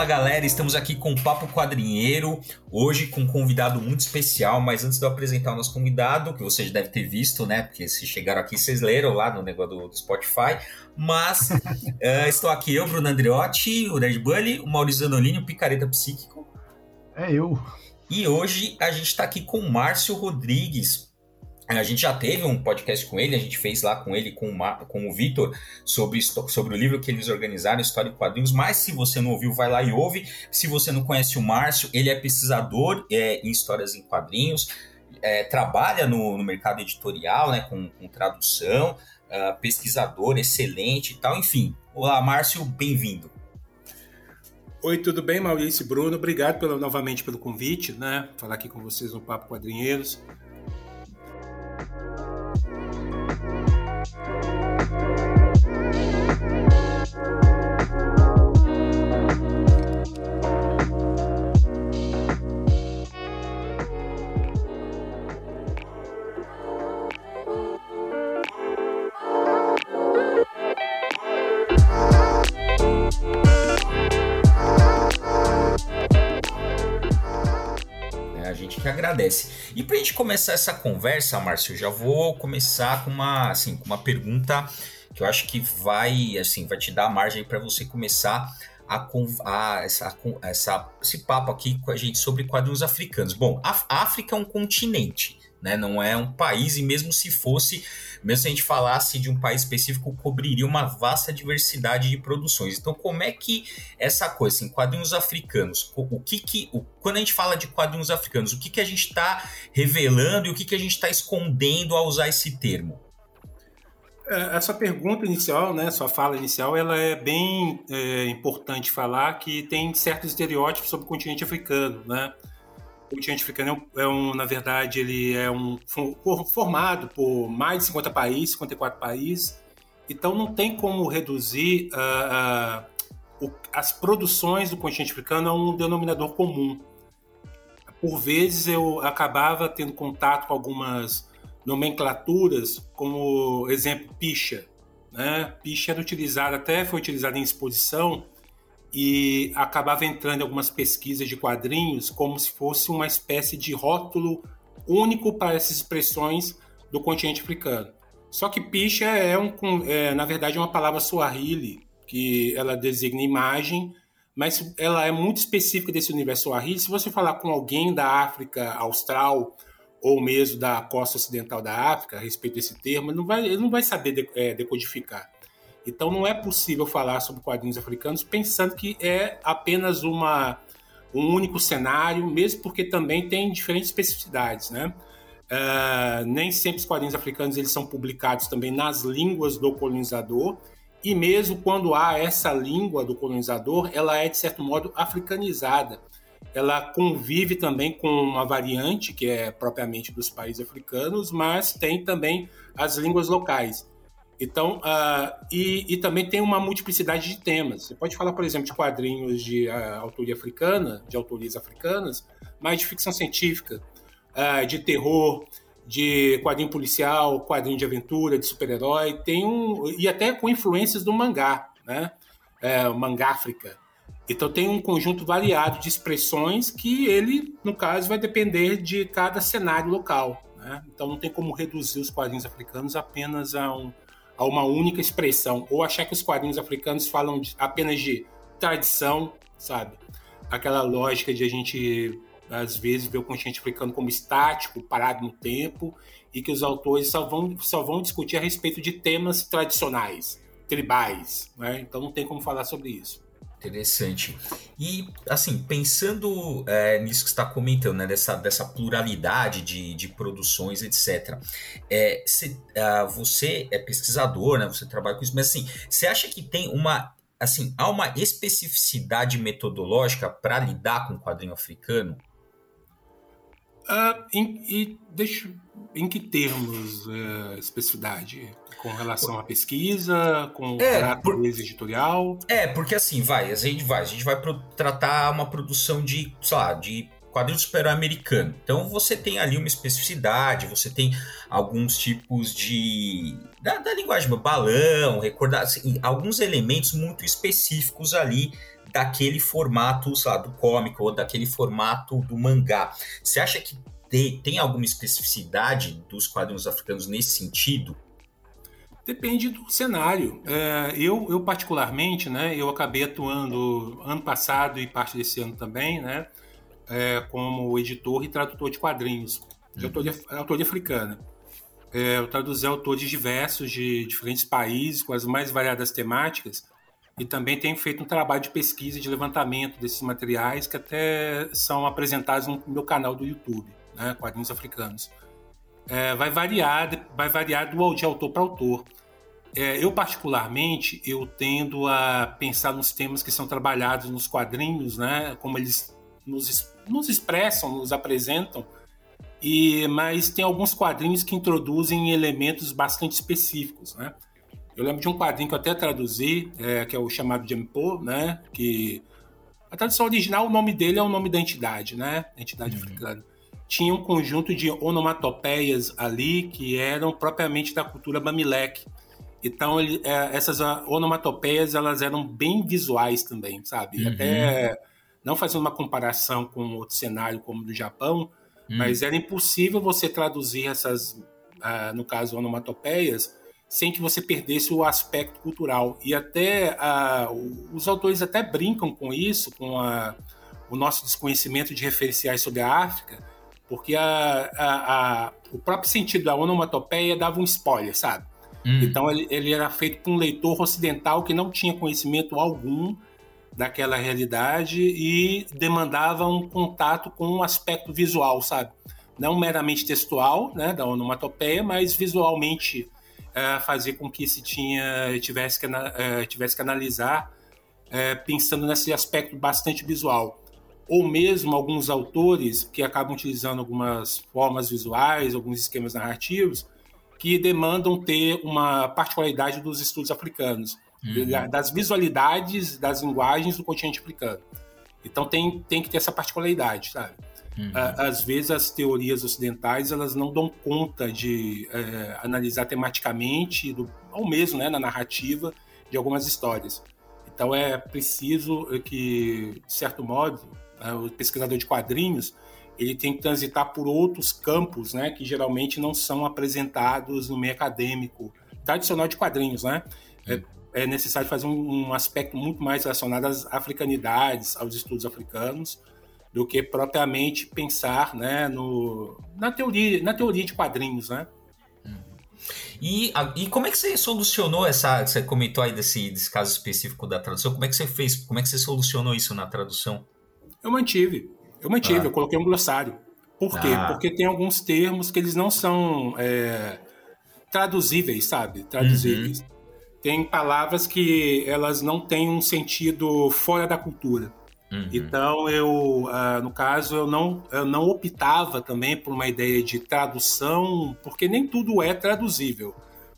Fala galera, estamos aqui com o Papo Quadrinheiro, hoje com um convidado muito especial, mas antes de eu apresentar o nosso convidado, que vocês devem ter visto, né, porque se chegaram aqui vocês leram lá no negócio do, do Spotify, mas uh, estou aqui eu, Bruno Andreotti, o Red Bully, o Maurício Zanolini, o Picareta Psíquico. É eu. E hoje a gente está aqui com o Márcio Rodrigues, a gente já teve um podcast com ele, a gente fez lá com ele, com o, com o Vitor, sobre, sobre o livro que eles organizaram, História em Quadrinhos. Mas se você não ouviu, vai lá e ouve. Se você não conhece o Márcio, ele é pesquisador é, em histórias em quadrinhos, é, trabalha no, no, mercado editorial, né, com, com tradução, uh, pesquisador excelente e tal. Enfim, olá, Márcio, bem-vindo. Oi, tudo bem, Maurício e Bruno? Obrigado novamente pelo convite, né? Falar aqui com vocês no Papo Quadrinheiros. Thank you. Agradece. E para a gente começar essa conversa, Márcio, já vou começar com uma, assim, com uma pergunta que eu acho que vai, assim, vai te dar margem para você começar a, a, essa, essa, esse papo aqui com a gente sobre quadrinhos africanos. Bom, a África é um continente né? Não é um país, e mesmo se fosse, mesmo se a gente falasse de um país específico, cobriria uma vasta diversidade de produções. Então, como é que essa coisa, assim, quadrinhos africanos, o que que, o, quando a gente fala de quadrinhos africanos, o que que a gente está revelando e o que que a gente está escondendo ao usar esse termo? É, essa pergunta inicial, né, sua fala inicial, ela é bem é, importante falar que tem certos estereótipos sobre o continente africano, né? O continente africano é um, na verdade, ele é um formado por mais de 50 países, 54 países, então não tem como reduzir uh, uh, o, as produções do continente africano a um denominador comum. Por vezes eu acabava tendo contato com algumas nomenclaturas, como exemplo picha. Né? Picha era utilizada, até foi utilizada em exposição e acabava entrando em algumas pesquisas de quadrinhos como se fosse uma espécie de rótulo único para essas expressões do continente africano. Só que picha é, um, é na verdade uma palavra suahili que ela designa imagem, mas ela é muito específica desse universo suahili. Se você falar com alguém da África Austral ou mesmo da costa ocidental da África a respeito desse termo, ele não vai, ele não vai saber é, decodificar. Então não é possível falar sobre quadrinhos africanos pensando que é apenas uma, um único cenário, mesmo porque também tem diferentes especificidades, né? Uh, nem sempre os quadrinhos africanos eles são publicados também nas línguas do colonizador e mesmo quando há essa língua do colonizador, ela é de certo modo africanizada. Ela convive também com uma variante que é propriamente dos países africanos, mas tem também as línguas locais. Então, uh, e, e, também tem uma multiplicidade de temas. Você pode falar, por exemplo, de quadrinhos de uh, autoria africana, de autorias africanas, mas de ficção científica, uh, de terror, de quadrinho policial, quadrinho de aventura, de super-herói, tem um e até com influências do mangá, né? É, mangá África. Então tem um conjunto variado de expressões que ele, no caso, vai depender de cada cenário local. Né? Então não tem como reduzir os quadrinhos africanos apenas a um, a uma única expressão, ou achar que os quadrinhos africanos falam de, apenas de tradição, sabe? Aquela lógica de a gente, às vezes, ver o continente africano como estático, parado no tempo, e que os autores só vão, só vão discutir a respeito de temas tradicionais, tribais, né? Então não tem como falar sobre isso. Interessante. E, assim, pensando é, nisso que está comentando, né, dessa, dessa pluralidade de, de produções, etc., é, cê, uh, você é pesquisador, né, você trabalha com isso, mas, assim, você acha que tem uma, assim, há uma especificidade metodológica para lidar com o quadrinho africano? Uh, em, e deixa, em que termos uh, especificidade? Com relação à pesquisa, com é, por... editorial? É, porque assim, vai, a gente vai, a gente vai tratar uma produção de, sei lá, de quadrinho super-americano. Então você tem ali uma especificidade, você tem alguns tipos de. da, da linguagem, balão, recordar, assim, alguns elementos muito específicos ali daquele formato, lá, do cômico ou daquele formato do mangá. Você acha que tem, tem alguma especificidade dos quadrinhos africanos nesse sentido? Depende do cenário. É, eu, eu, particularmente, né, eu acabei atuando ano passado e parte desse ano também, né, é, como editor e tradutor de quadrinhos, de uhum. autoria, autoria africana. É, eu traduzi autores diversos de diferentes países, com as mais variadas temáticas, e também tenho feito um trabalho de pesquisa e de levantamento desses materiais que até são apresentados no meu canal do YouTube, né, Quadrinhos Africanos é, vai variar, vai variar do, de autor para autor. É, eu particularmente eu tendo a pensar nos temas que são trabalhados nos quadrinhos, né, como eles nos, nos expressam, nos apresentam. E mas tem alguns quadrinhos que introduzem elementos bastante específicos, né? Eu lembro de um quadrinho que eu até traduzi, é, que é o chamado Jempo, né? Que a tradução original, o nome dele é o nome da entidade, né? Entidade uhum. africana tinha um conjunto de onomatopeias ali que eram propriamente da cultura bamileke. Então, ele, é, essas onomatopeias elas eram bem visuais também, sabe? Uhum. Até não fazendo uma comparação com outro cenário como do Japão, uhum. mas era impossível você traduzir essas, uh, no caso, onomatopeias, sem que você perdesse o aspecto cultural. E até uh, os autores até brincam com isso, com a, o nosso desconhecimento de referenciais sobre a África, porque a, a, a, o próprio sentido da onomatopeia dava um spoiler, sabe? Hum. Então ele, ele, era feito por um leitor ocidental que não tinha conhecimento algum daquela realidade e demandava um contato com um aspecto visual, sabe? Não meramente textual, né, da onomatopeia, mas visualmente é, fazer com que se tinha tivesse que, é, tivesse que analisar é, pensando nesse aspecto bastante visual ou mesmo alguns autores que acabam utilizando algumas formas visuais, alguns esquemas narrativos, que demandam ter uma particularidade dos estudos africanos, uhum. das visualidades das linguagens do continente africano. Então tem, tem que ter essa particularidade, sabe? Uhum. Às vezes as teorias ocidentais elas não dão conta de é, analisar tematicamente, do, ou mesmo né, na narrativa, de algumas histórias. Então é preciso que, de certo modo, né, o pesquisador de quadrinhos, ele tem que transitar por outros campos, né, que geralmente não são apresentados no meio acadêmico tradicional de quadrinhos, né? É, é necessário fazer um, um, aspecto muito mais relacionado às africanidades, aos estudos africanos, do que propriamente pensar, né, no, na teoria, na teoria de quadrinhos, né? E, e como é que você solucionou essa? Você comentou aí desse, desse caso específico da tradução. Como é que você fez? Como é que você solucionou isso na tradução? Eu mantive. Eu mantive, ah. eu coloquei um glossário. Por quê? Ah. Porque tem alguns termos que eles não são é, traduzíveis, sabe? Traduzíveis. Uhum. Tem palavras que elas não têm um sentido fora da cultura. Uhum. Então, eu, uh, no caso, eu não, eu não optava também por uma ideia de tradução, porque nem tudo é traduzível.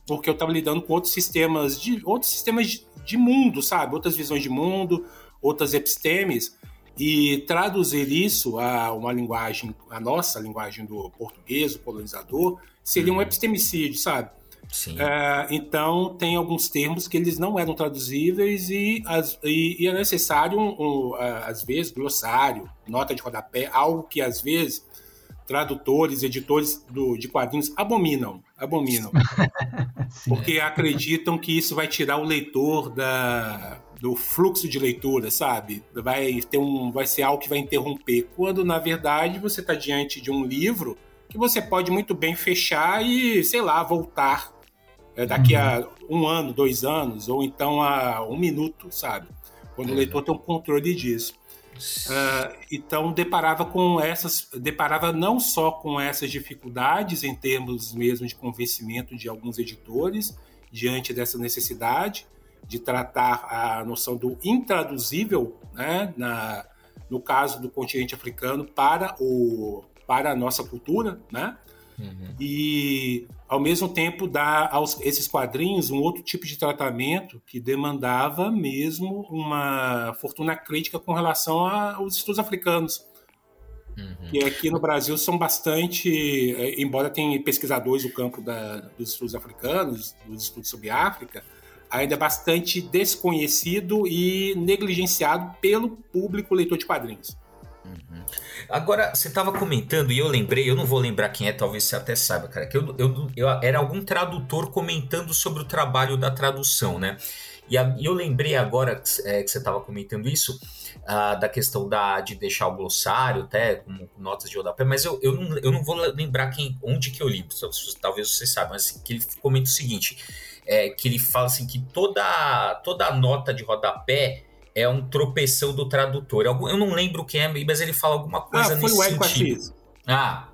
Porque eu estava lidando com outros sistemas de outros sistemas de, de mundo, sabe? Outras visões de mundo, outras epistemes e traduzir isso a uma linguagem, a nossa linguagem do português, o colonizador, seria um uhum. epistemicídio, sabe? Sim. É, então, tem alguns termos que eles não eram traduzíveis e, as, e, e é necessário, um, um, às vezes, glossário, nota de rodapé, algo que, às vezes, tradutores, editores do, de quadrinhos abominam, abominam. porque acreditam que isso vai tirar o leitor da, do fluxo de leitura, sabe? Vai ter um, vai ser algo que vai interromper. Quando na verdade você está diante de um livro que você pode muito bem fechar e, sei lá, voltar é, daqui uhum. a um ano, dois anos, ou então a um minuto, sabe? Quando é. o leitor tem um controle disso. Uh, então deparava com essas, deparava não só com essas dificuldades em termos mesmo de convencimento de alguns editores diante dessa necessidade, de tratar a noção do intraduzível, né, na, no caso do continente africano, para, o, para a nossa cultura, né? Uhum. E, ao mesmo tempo, dar aos esses quadrinhos um outro tipo de tratamento que demandava mesmo uma fortuna crítica com relação aos estudos africanos. Uhum. E aqui no Brasil são bastante, é, embora tenha pesquisadores do campo da, dos estudos africanos, dos estudos sobre África, ainda bastante desconhecido e negligenciado pelo público leitor de quadrinhos. Agora, você estava comentando e eu lembrei, eu não vou lembrar quem é, talvez você até saiba, cara, que eu, eu, eu era algum tradutor comentando sobre o trabalho da tradução, né? E a, eu lembrei agora é, que você estava comentando isso, uh, da questão da, de deixar o glossário, até com notas de rodapé, mas eu, eu, não, eu não vou lembrar quem, onde que eu li, talvez você saiba, mas que ele comenta o seguinte, é, que ele fala assim que toda, toda nota de rodapé é um tropeção do tradutor. Eu não lembro quem é, mas ele fala alguma coisa ah, nesse foi o sentido. Ah,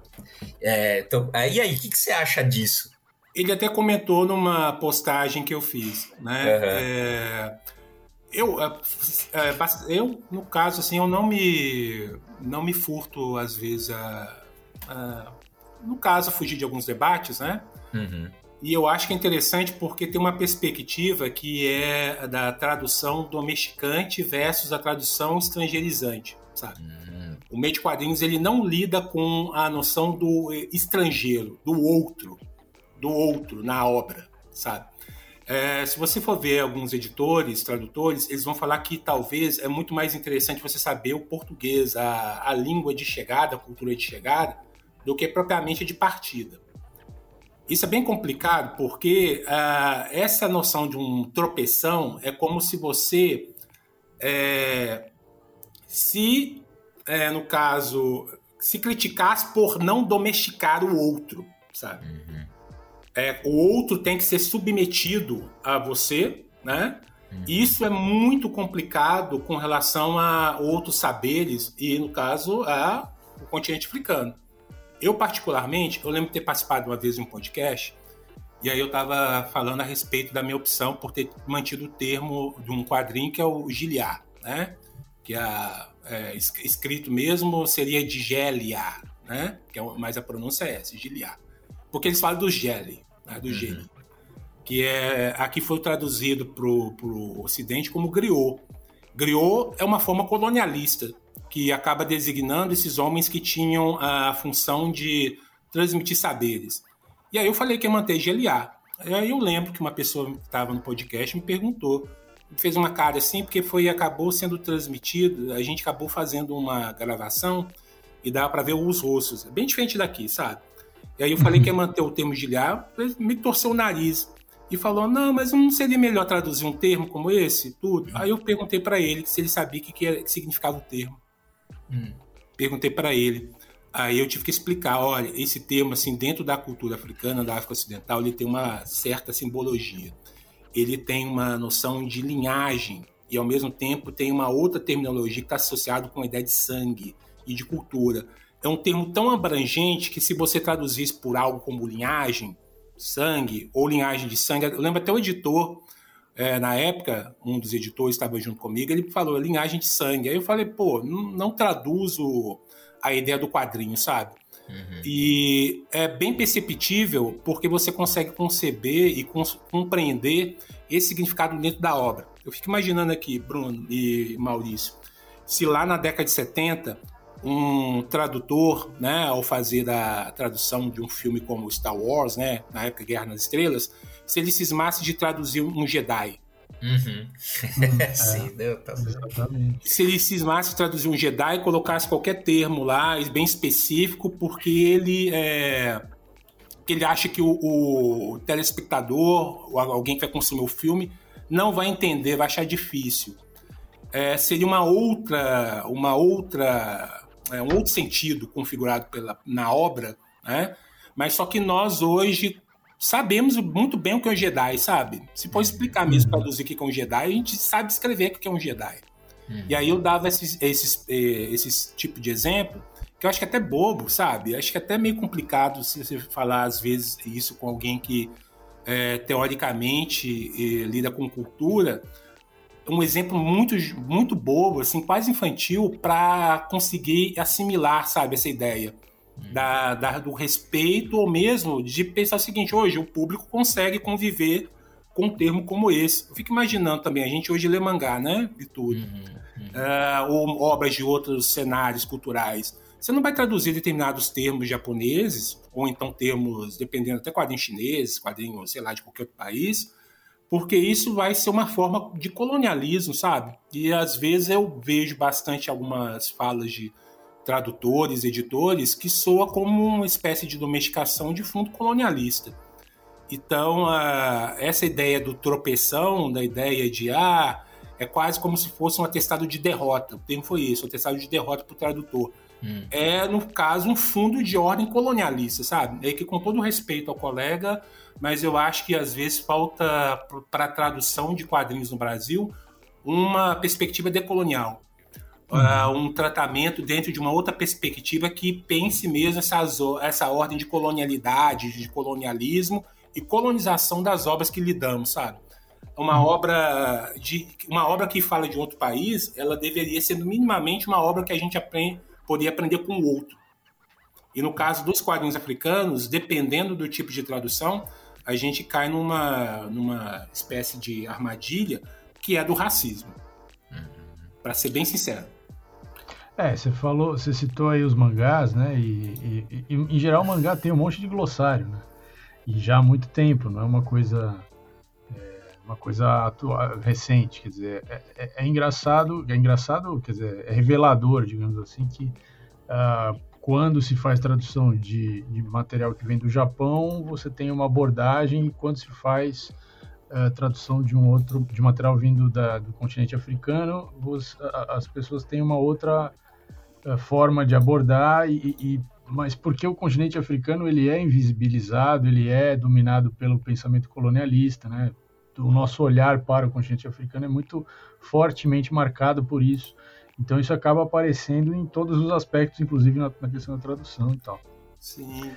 é, então, e aí, o que, que, você acha disso? Ele até comentou numa postagem que eu fiz, né? Uhum. É, eu, é, é, eu, no caso, assim, eu não me, não me furto, às vezes, a, a no caso, fugir de alguns debates, né? Uhum. E eu acho que é interessante porque tem uma perspectiva que é da tradução domesticante versus a tradução estrangeirizante, sabe? Uhum. O meio de quadrinhos ele não lida com a noção do estrangeiro, do outro, do outro na obra, sabe? É, se você for ver alguns editores, tradutores, eles vão falar que talvez é muito mais interessante você saber o português, a, a língua de chegada, a cultura de chegada, do que propriamente de partida. Isso é bem complicado porque uh, essa noção de um tropeção é como se você, é, se, é, no caso, se criticasse por não domesticar o outro, sabe? Uhum. É, o outro tem que ser submetido a você, né? Uhum. Isso é muito complicado com relação a outros saberes e, no caso, a o continente africano. Eu, particularmente, eu lembro de ter participado uma vez de um podcast, e aí eu estava falando a respeito da minha opção por ter mantido o termo de um quadrinho que é o Giliar, né? Que é, é, escrito mesmo seria de Gelia, né? Que é, mas a pronúncia é essa, Giliar. Porque eles falam do Geli, né? do uhum. Que é, aqui foi traduzido para o ocidente como griot. Griot é uma forma colonialista que acaba designando esses homens que tinham a função de transmitir saberes. E aí eu falei que ia manter GLA. Aí eu lembro que uma pessoa que estava no podcast me perguntou, fez uma cara assim, porque foi acabou sendo transmitido, a gente acabou fazendo uma gravação e dá para ver os rostos. É bem diferente daqui, sabe? E aí eu falei que ia manter o termo GLA, me torceu o nariz e falou: Não, mas não seria melhor traduzir um termo como esse? Tudo. Aí eu perguntei para ele se ele sabia o que, que significava o termo. Perguntei para ele. Aí eu tive que explicar, olha, esse termo, assim, dentro da cultura africana, da África Ocidental, ele tem uma certa simbologia. Ele tem uma noção de linhagem e, ao mesmo tempo, tem uma outra terminologia que está associada com a ideia de sangue e de cultura. É um termo tão abrangente que, se você traduzisse por algo como linhagem, sangue, ou linhagem de sangue, eu lembro até o editor é, na época, um dos editores estava junto comigo, ele falou linhagem de sangue. Aí eu falei, pô, não, não traduzo a ideia do quadrinho, sabe? Uhum. E é bem perceptível porque você consegue conceber e compreender esse significado dentro da obra. Eu fico imaginando aqui, Bruno e Maurício, se lá na década de 70 um tradutor, né, ao fazer a tradução de um filme como Star Wars, né, na época Guerra nas Estrelas, se ele cismasse de traduzir um Jedi. Uhum. Sim, é, tá exatamente. Se ele cismasse de traduzir um Jedi e colocasse qualquer termo lá, bem específico, porque ele é, ele acha que o, o telespectador, ou alguém que vai consumir o filme, não vai entender, vai achar difícil. É, seria uma outra, uma outra, é, um outro sentido configurado pela, na obra, né? Mas só que nós hoje sabemos muito bem o que é um Jedi, sabe? Se for explicar mesmo, uhum. traduzir o que é um Jedi, a gente sabe escrever o que é um Jedi. Uhum. E aí eu dava esses, esses, eh, esses tipo de exemplo, que eu acho que é até bobo, sabe? Acho que é até meio complicado se você falar, às vezes, isso com alguém que, é, teoricamente, eh, lida com cultura. Um exemplo muito, muito bobo, assim, quase infantil, para conseguir assimilar, sabe, essa ideia da, da, do respeito ou mesmo de pensar o seguinte: hoje o público consegue conviver com um termo como esse. Eu fico imaginando também, a gente hoje lê mangá, né? Tudo. Uhum, uhum. Uh, ou obras de outros cenários culturais. Você não vai traduzir determinados termos japoneses, ou então termos, dependendo até quadrinhos chineses, quadrinhos, sei lá, de qualquer outro país, porque isso vai ser uma forma de colonialismo, sabe? E às vezes eu vejo bastante algumas falas de tradutores, editores, que soa como uma espécie de domesticação de fundo colonialista. Então, uh, essa ideia do tropeção, da ideia de, ah, é quase como se fosse um atestado de derrota. O termo foi isso, um atestado de derrota para o tradutor. Hum. É, no caso, um fundo de ordem colonialista, sabe? É que, com todo respeito ao colega, mas eu acho que às vezes falta para a tradução de quadrinhos no Brasil uma perspectiva decolonial. Uh, um tratamento dentro de uma outra perspectiva que pense mesmo essa, essa ordem de colonialidade, de colonialismo e colonização das obras que lidamos, sabe? Uma uhum. obra de uma obra que fala de outro país, ela deveria ser minimamente uma obra que a gente aprende, poderia aprender com o outro. E no caso dos quadrinhos africanos, dependendo do tipo de tradução, a gente cai numa, numa espécie de armadilha que é do racismo. Uhum. Para ser bem sincero. É, você falou, você citou aí os mangás, né? E, e, e, em geral o mangá tem um monte de glossário, né? E já há muito tempo, não é uma coisa é, uma coisa atual, recente, quer dizer, é, é, é, engraçado, é engraçado, quer dizer, é revelador, digamos assim, que uh, quando se faz tradução de, de, material que vem do Japão, você tem uma abordagem, e quando se faz uh, tradução de um outro, de material vindo da, do continente africano, você, as pessoas têm uma outra forma de abordar, e, e, mas porque o continente africano ele é invisibilizado, ele é dominado pelo pensamento colonialista, né? O nosso olhar para o continente africano é muito fortemente marcado por isso. Então isso acaba aparecendo em todos os aspectos, inclusive na, na questão da tradução e tal. Sim.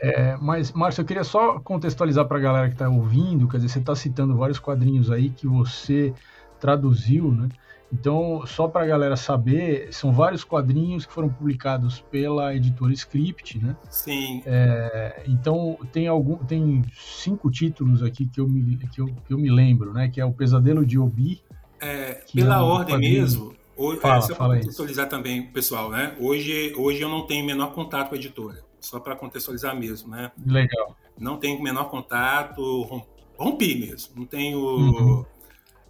É, mas, Márcio, eu queria só contextualizar para a galera que está ouvindo, quer dizer, você está citando vários quadrinhos aí que você traduziu, né? Então, só para a galera saber, são vários quadrinhos que foram publicados pela editora Script, né? Sim. É, então, tem algum, tem cinco títulos aqui que eu me, que eu, que eu me lembro, né? Que é o Pesadelo de Obi. É, pela é um ordem quadrinho... mesmo, Hoje, fala, é, só para contextualizar também, pessoal, né? Hoje, hoje eu não tenho o menor contato com a editora, só para contextualizar mesmo, né? Legal. Não tenho o menor contato, rompi mesmo. Não tenho. Uhum.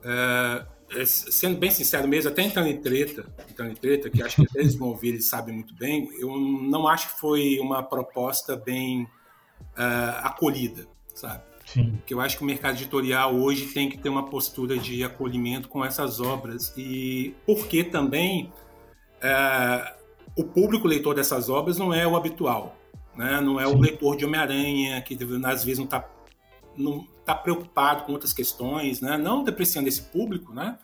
É, é, sendo bem sincero mesmo, até entrando em treta, entrando em treta, que acho que até eles vão ouvir, eles sabem muito bem, eu não acho que foi uma proposta bem uh, acolhida, sabe? Sim. Que eu acho que o mercado editorial hoje tem que ter uma postura de acolhimento com essas obras e porque também é, o público leitor dessas obras não é o habitual, né? Não é Sim. o leitor de Homem-Aranha que às vezes não está não tá preocupado com outras questões, né? Não depreciando esse público, né?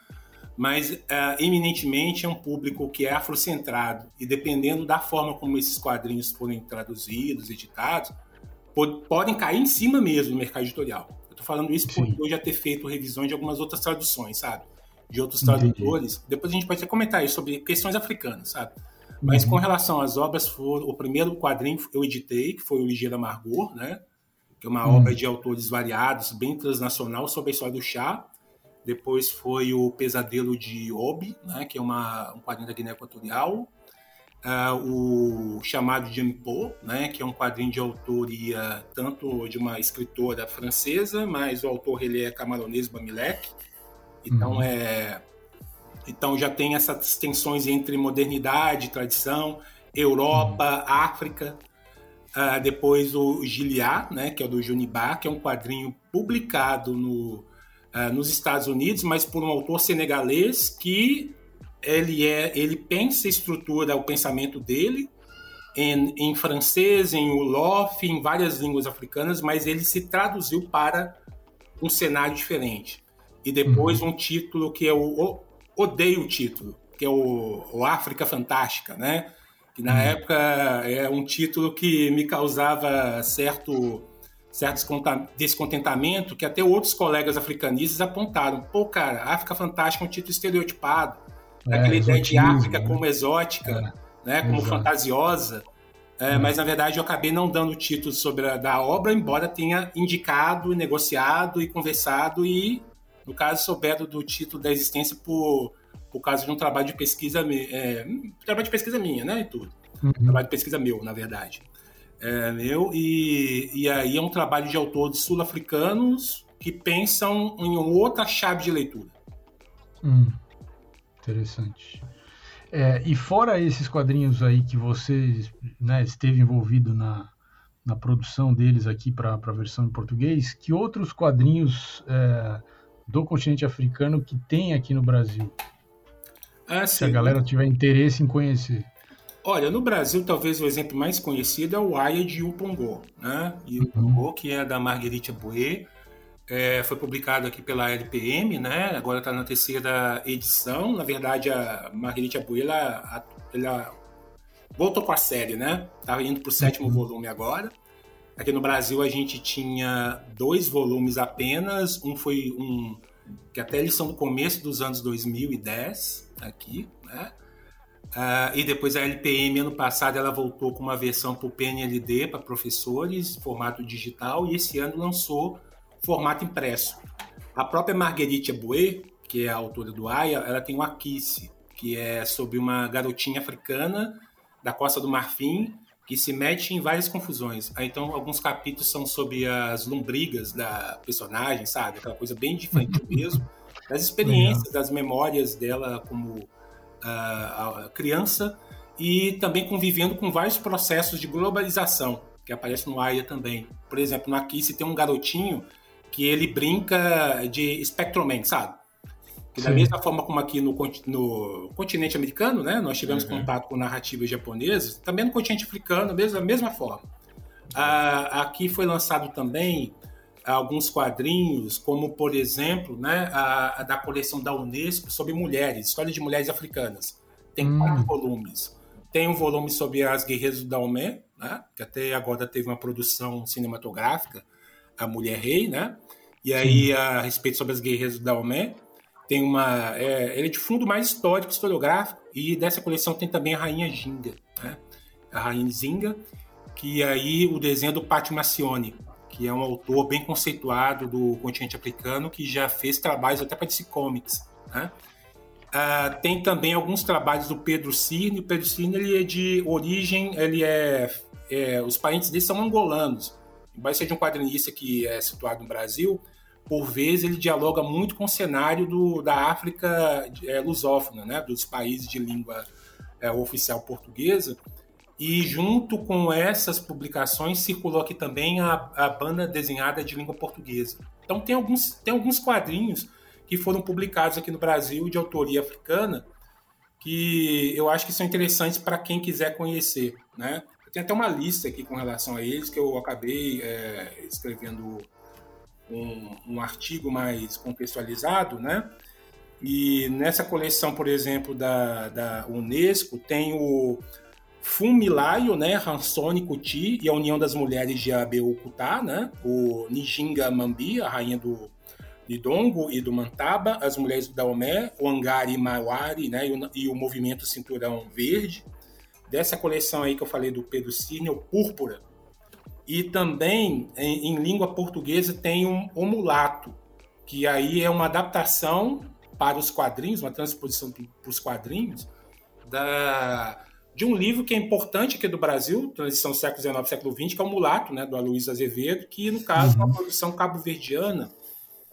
Mas é, eminentemente é um público que é afrocentrado e dependendo da forma como esses quadrinhos forem traduzidos, editados, podem cair em cima mesmo do mercado editorial. Eu estou falando isso porque Sim. eu já ter feito revisões de algumas outras traduções, sabe? De outros tradutores. Entendi. Depois a gente pode até comentar aí sobre questões africanas, sabe? Mas uhum. com relação às obras, for, o primeiro quadrinho eu editei, que foi o Ligeiro Amargor, né? Que é uma uhum. obra de autores variados, bem transnacional, sobre a história do chá. Depois foi o Pesadelo de Obi, né? Que é uma, um quadrinho da Guiné Equatorial uh, o chamado de Poe, né, que é um quadrinho de autoria tanto de uma escritora francesa, mas o autor ele é camaronês Bamilek. Então uhum. é então já tem essas tensões entre modernidade, tradição, Europa, uhum. África. Uh, depois o Giliá, né, que é do Junibá, que é um quadrinho publicado no, uh, nos Estados Unidos, mas por um autor senegalês que ele é ele pensa e estrutura o pensamento dele em, em francês, em Wolof, em várias línguas africanas, mas ele se traduziu para um cenário diferente. E depois uhum. um título que eu odeio o título, que é o, o África Fantástica, né? Na uhum. época é um título que me causava certo certo descontentamento, que até outros colegas africanistas apontaram. Pô, cara, África Fantástica é um título estereotipado daquela é, ideia de África né? como exótica, é, né, como exato. fantasiosa. É, mas na verdade eu acabei não dando título sobre a da obra, embora tenha indicado, negociado e conversado e, no caso, souberam do título da existência por, por causa de um trabalho de pesquisa, é, trabalho de pesquisa minha, né, e tudo. Uhum. Trabalho de pesquisa meu, na verdade. É, meu, e, e aí é um trabalho de autores sul-africanos que pensam em outra chave de leitura. Hum, interessante. É, e fora esses quadrinhos aí que você né, esteve envolvido na, na produção deles aqui para a versão em português, que outros quadrinhos é, do continente africano que tem aqui no Brasil? Ah, Se a galera tiver interesse em conhecer. Olha, no Brasil, talvez o exemplo mais conhecido é o Aya de Upongô, né? E uhum. que é da Marguerite Bouet, é, foi publicado aqui pela LPM, né? Agora está na terceira edição. Na verdade, a Marguerite Bouet, ela, ela voltou com a série, né? Tá indo para o sétimo uhum. volume agora. Aqui no Brasil a gente tinha dois volumes apenas. Um foi um que até eles são do começo dos anos 2010 aqui, né? Uh, e depois a LPM, ano passado, ela voltou com uma versão para o PNLD, para professores, formato digital, e esse ano lançou formato impresso. A própria Marguerite Bouet, que é a autora do Aya, ela tem um Akice, que é sobre uma garotinha africana da Costa do Marfim que se mete em várias confusões. Aí, então, alguns capítulos são sobre as lombrigas da personagem, sabe? Aquela coisa bem diferente mesmo, das experiências, das memórias dela como a criança e também convivendo com vários processos de globalização que aparece no Aya também. Por exemplo, no Aqui se tem um garotinho que ele brinca de Spectroman, sabe? Que da mesma forma como aqui no, no, continente americano, né, nós tivemos uhum. contato com narrativas japonesas, também no continente africano, mesmo, da mesma forma. Ah, aqui foi lançado também alguns quadrinhos, como por exemplo, né, a, a, da coleção da Unesco sobre mulheres, história de mulheres africanas. Tem hum. quatro volumes. Tem um volume sobre as guerreiras do Daomé, né, que até agora teve uma produção cinematográfica, a Mulher Rei, né? E aí Sim. a respeito sobre as guerreiras do Daomé, tem uma, é, ele é de fundo mais histórico, historiográfico, e dessa coleção tem também a Rainha Ginga, né? A Rainha Zinga, que aí o desenho é do Pátio Macione, que é um autor bem conceituado do continente africano, que já fez trabalhos até para DC Comics. Né? Uh, tem também alguns trabalhos do Pedro Cirne. O Pedro Cirne ele é de origem, ele é, é, os parentes dele são angolanos. Embora seja um quadrinista que é situado no Brasil, por vezes ele dialoga muito com o cenário do, da África é, lusófona, né? dos países de língua é, oficial portuguesa. E junto com essas publicações circulou aqui também a, a banda desenhada de língua portuguesa. Então tem alguns, tem alguns quadrinhos que foram publicados aqui no Brasil de autoria africana que eu acho que são interessantes para quem quiser conhecer, né? Tem até uma lista aqui com relação a eles que eu acabei é, escrevendo um, um, artigo mais contextualizado, né? E nessa coleção, por exemplo, da, da Unesco, tem o Fumilayo, né, Hansone Kuti e a União das Mulheres de Abeokuta, né, o Nijinga Mambi, a rainha do Lidongo e do Mantaba, as mulheres do Daomé, o Angari Mawari, né, e o, e o movimento Cinturão Verde. Dessa coleção aí que eu falei do Pedro Cirne, o Púrpura. E também, em, em língua portuguesa, tem um O Mulato, que aí é uma adaptação para os quadrinhos, uma transposição para os quadrinhos, da de um livro que é importante aqui do Brasil, transição século XIX século XX, que é o Mulato, né, do Aloysio Azevedo, que no caso é uma uhum. produção cabo-verdiana,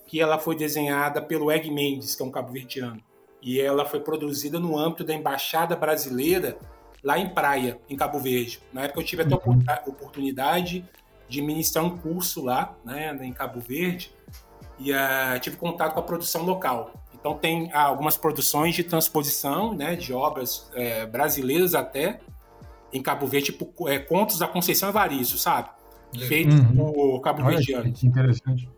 que ela foi desenhada pelo Egg Mendes, que é um cabo-verdiano, e ela foi produzida no âmbito da Embaixada Brasileira lá em Praia, em Cabo Verde. Na época eu tive até a uhum. oportunidade de ministrar um curso lá, né, em Cabo Verde, e uh, tive contato com a produção local. Então tem ah, algumas produções de transposição, né, de obras é, brasileiras até, em Cabo Verde, tipo é, Contos da Conceição Evaristo, sabe? Feitos uhum. por Cabo Verdeano. Interessante.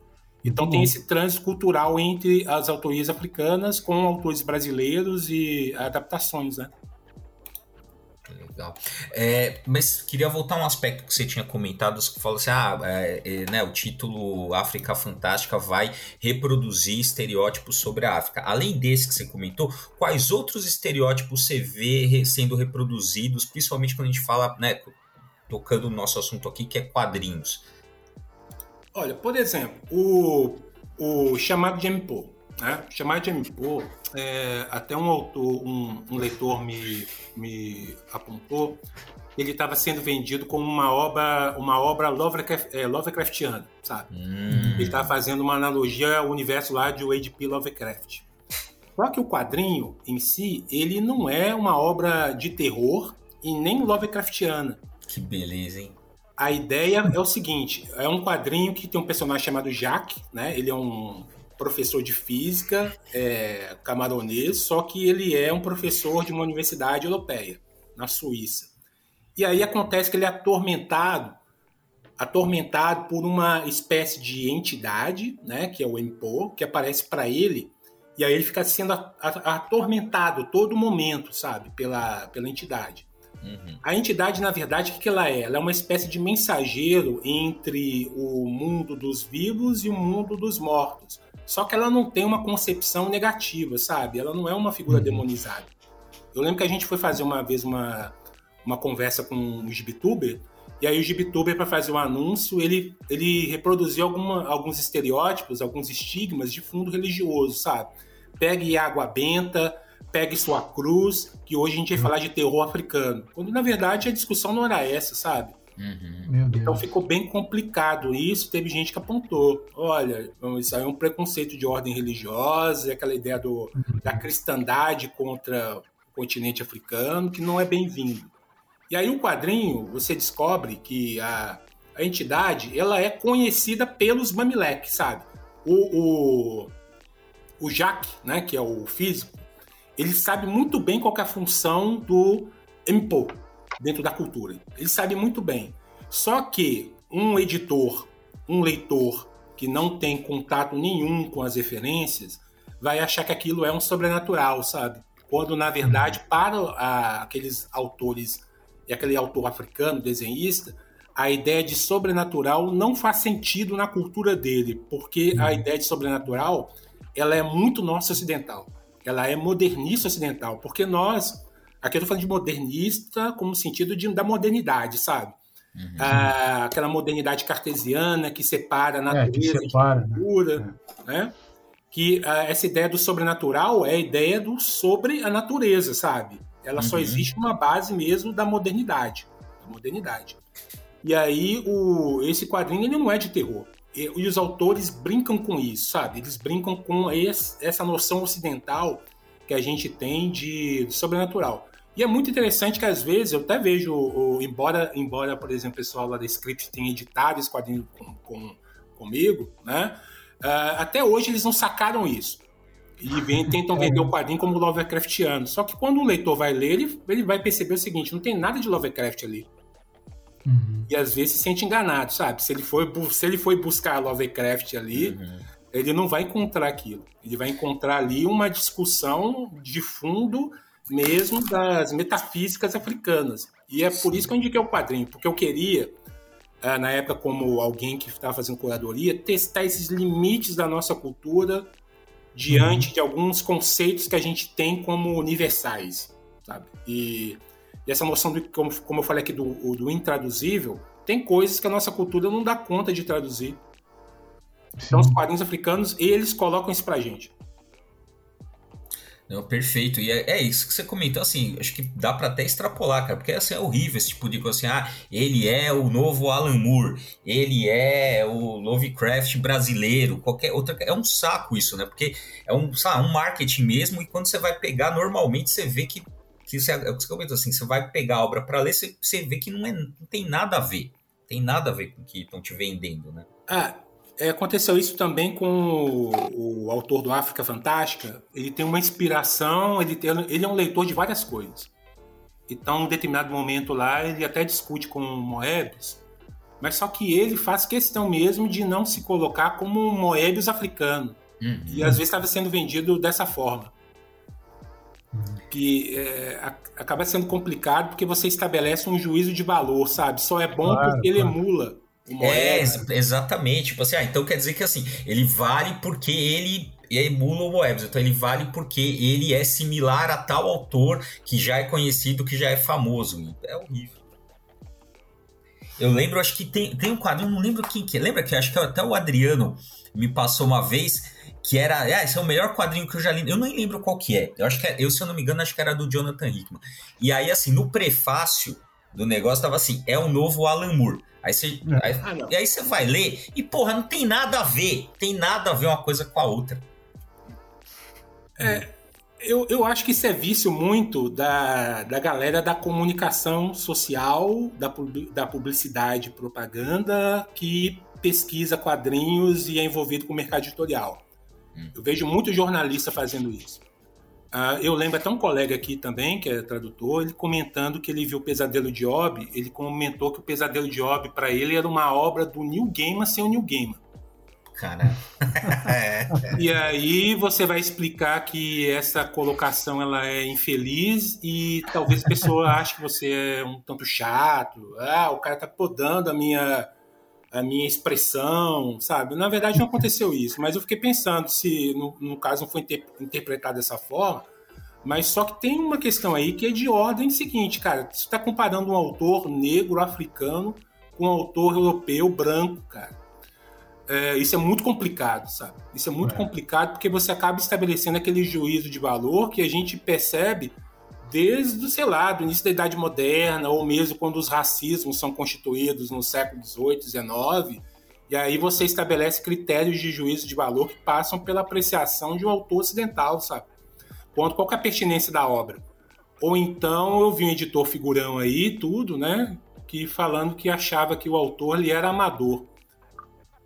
Então tem esse trânsito cultural entre as autorias africanas com autores brasileiros e adaptações, né? Legal. É, mas queria voltar a um aspecto que você tinha comentado, que falou assim, ah, é, é, né, o título África Fantástica vai reproduzir estereótipos sobre a África. Além desse que você comentou, quais outros estereótipos você vê sendo reproduzidos, principalmente quando a gente fala, né, tocando no nosso assunto aqui, que é quadrinhos? Olha, por exemplo, o, o chamado de M.P.O., né? Chamado de é, até um autor, um, um leitor me, me apontou, ele estava sendo vendido como uma obra, uma obra Lovecraft, é, Lovecraftiana, sabe? Hum. Ele estava fazendo uma analogia ao universo lá de H.P. Lovecraft. Só que o quadrinho em si, ele não é uma obra de terror e nem Lovecraftiana. Que beleza, hein? A ideia é o seguinte: é um quadrinho que tem um personagem chamado Jacques, né? Ele é um professor de física é, camaronês, só que ele é um professor de uma universidade europeia, na Suíça. E aí acontece que ele é atormentado, atormentado por uma espécie de entidade, né, que é o Empo, que aparece para ele, e aí ele fica sendo atormentado todo momento, sabe, pela, pela entidade. Uhum. A entidade, na verdade, o que ela é? Ela é uma espécie de mensageiro entre o mundo dos vivos e o mundo dos mortos. Só que ela não tem uma concepção negativa, sabe? Ela não é uma figura uhum. demonizada. Eu lembro que a gente foi fazer uma vez uma, uma conversa com um Gibituber, e aí o Gibituber, para fazer um anúncio, ele, ele reproduziu alguma, alguns estereótipos, alguns estigmas de fundo religioso, sabe? Pegue água benta, pegue sua cruz, que hoje a gente vai uhum. falar de terror africano. Quando, na verdade, a discussão não era essa, sabe? Uhum. Então ficou bem complicado isso. Teve gente que apontou: olha, isso aí é um preconceito de ordem religiosa, aquela ideia do, uhum. da cristandade contra o continente africano, que não é bem-vindo. E aí o quadrinho, você descobre que a, a entidade ela é conhecida pelos Mamilek, sabe? O, o, o Jacques, né, que é o físico, ele sabe muito bem qual é a função do Mpo, dentro da cultura. Ele sabe muito bem. Só que um editor, um leitor que não tem contato nenhum com as referências, vai achar que aquilo é um sobrenatural, sabe? Quando, na verdade, para a, aqueles autores e aquele autor africano, desenhista, a ideia de sobrenatural não faz sentido na cultura dele, porque a uhum. ideia de sobrenatural ela é muito nossa ocidental. Ela é modernista ocidental, porque nós Aqui eu tô falando de modernista como sentido de, da modernidade, sabe? Uhum. Ah, aquela modernidade cartesiana que separa a natureza é, que separa, de cultura, né? né? Que ah, essa ideia do sobrenatural é a ideia do sobre a natureza, sabe? Ela uhum. só existe uma base mesmo da modernidade, da modernidade. E aí o, esse quadrinho ele não é de terror. E, e os autores brincam com isso, sabe? Eles brincam com esse, essa noção ocidental que a gente tem de, de sobrenatural. E é muito interessante que às vezes eu até vejo, o, embora, embora, por exemplo, o pessoal lá da Script tenha editado esse quadrinho com, com, comigo, né? Uh, até hoje eles não sacaram isso. E vem, tentam vender o quadrinho como Lovecraftiano. Só que quando o leitor vai ler, ele, ele vai perceber o seguinte: não tem nada de Lovecraft ali. Uhum. E às vezes se sente enganado, sabe? Se ele for, se ele for buscar Lovecraft ali, uhum. ele não vai encontrar aquilo. Ele vai encontrar ali uma discussão de fundo mesmo das metafísicas africanas. E é por isso que eu indiquei o quadrinho, porque eu queria, ah, na época, como alguém que estava fazendo curadoria, testar esses limites da nossa cultura diante uhum. de alguns conceitos que a gente tem como universais, sabe? E, e essa noção, de, como, como eu falei aqui, do, do intraduzível, tem coisas que a nossa cultura não dá conta de traduzir. Sim. Então, os quadrinhos africanos, eles colocam isso pra gente. Não, perfeito. E é, é, isso que você comentou, assim, acho que dá para até extrapolar, cara, porque assim, é horrível esse tipo de coisa assim, ah, ele é o novo Alan Moore, ele é o Lovecraft brasileiro, qualquer outra. É um saco isso, né? Porque é um, sabe, um marketing mesmo, e quando você vai pegar, normalmente você vê que. que você, é o que você comentou assim, você vai pegar a obra para ler, você, você vê que não, é, não tem nada a ver. Tem nada a ver com o que estão te vendendo, né? Ah, aconteceu isso também com o, o, autor do África Fantástica. Ele tem uma inspiração, ele, tem, ele é um leitor de várias coisas. Então, em um determinado momento lá, ele até discute com o Moebius, mas só que ele faz questão mesmo de não se colocar como um Moebius africano. Uhum. E às vezes estava sendo vendido dessa forma. Uhum. Que é, acaba sendo complicado porque você estabelece um juízo de valor, sabe? Só é bom claro, porque ele emula é, exatamente. Tipo assim, ah, então quer dizer que assim, ele vale porque ele emula o Moebius. Então ele vale porque ele é similar a tal autor que já é conhecido, que já é famoso. É horrível. Eu lembro, acho que tem, tem um quadrinho, não lembro quem que é. Lembra que acho que até o Adriano me passou uma vez que era. Ah, esse é o melhor quadrinho que eu já li. Eu nem lembro qual que é. Eu acho que é, eu, se eu não me engano, acho que era do Jonathan Hickman. E aí, assim, no prefácio do negócio tava assim: é o novo Alan Moore. Aí você, é. aí, ah, e aí você vai ler e, porra, não tem nada a ver. Tem nada a ver uma coisa com a outra. É, eu, eu acho que isso é vício muito da, da galera da comunicação social, da, da publicidade e propaganda que pesquisa quadrinhos e é envolvido com o mercado editorial. Hum. Eu vejo muito jornalista fazendo isso. Uh, eu lembro até um colega aqui também, que é tradutor, ele comentando que ele viu o Pesadelo de Job, ele comentou que o Pesadelo de Job para ele era uma obra do Neil Gaiman sem o Neil Gaiman. Cara. e aí você vai explicar que essa colocação ela é infeliz e talvez a pessoa ache que você é um tanto chato. Ah, o cara tá podando a minha a minha expressão, sabe? Na verdade não aconteceu isso, mas eu fiquei pensando se no, no caso não foi inter, interpretado dessa forma, mas só que tem uma questão aí que é de ordem seguinte, cara, você está comparando um autor negro africano com um autor europeu branco, cara. É, isso é muito complicado, sabe? Isso é muito é. complicado porque você acaba estabelecendo aquele juízo de valor que a gente percebe desde, sei lá, do início da Idade Moderna, ou mesmo quando os racismos são constituídos no século XVIII, XIX, e aí você estabelece critérios de juízo de valor que passam pela apreciação de um autor ocidental, sabe? Quanto qual é a pertinência da obra. Ou então eu vi um editor figurão aí, tudo, né? Que falando que achava que o autor ele era amador.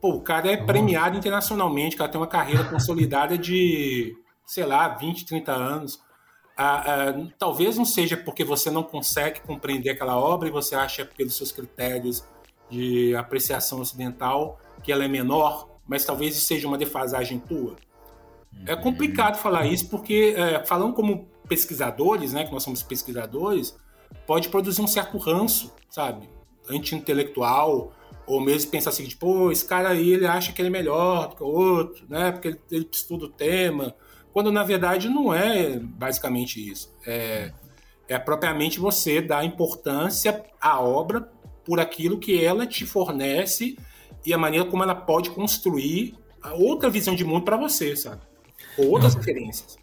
Pô, o cara é premiado internacionalmente, o cara tem uma carreira consolidada de, sei lá, 20, 30 anos ah, ah, talvez não seja porque você não consegue compreender aquela obra e você acha pelos seus critérios de apreciação ocidental que ela é menor, mas talvez isso seja uma defasagem tua. É uhum. complicado falar isso porque, é, falando como pesquisadores, né, que nós somos pesquisadores, pode produzir um certo ranço, sabe? Anti-intelectual, ou mesmo pensar assim, tipo, esse cara aí ele acha que ele é melhor do que o outro, né? Porque ele, ele estuda o tema quando na verdade não é basicamente isso. É, é propriamente você dar importância à obra por aquilo que ela te fornece e a maneira como ela pode construir outra visão de mundo para você, sabe? Ou outras não. referências.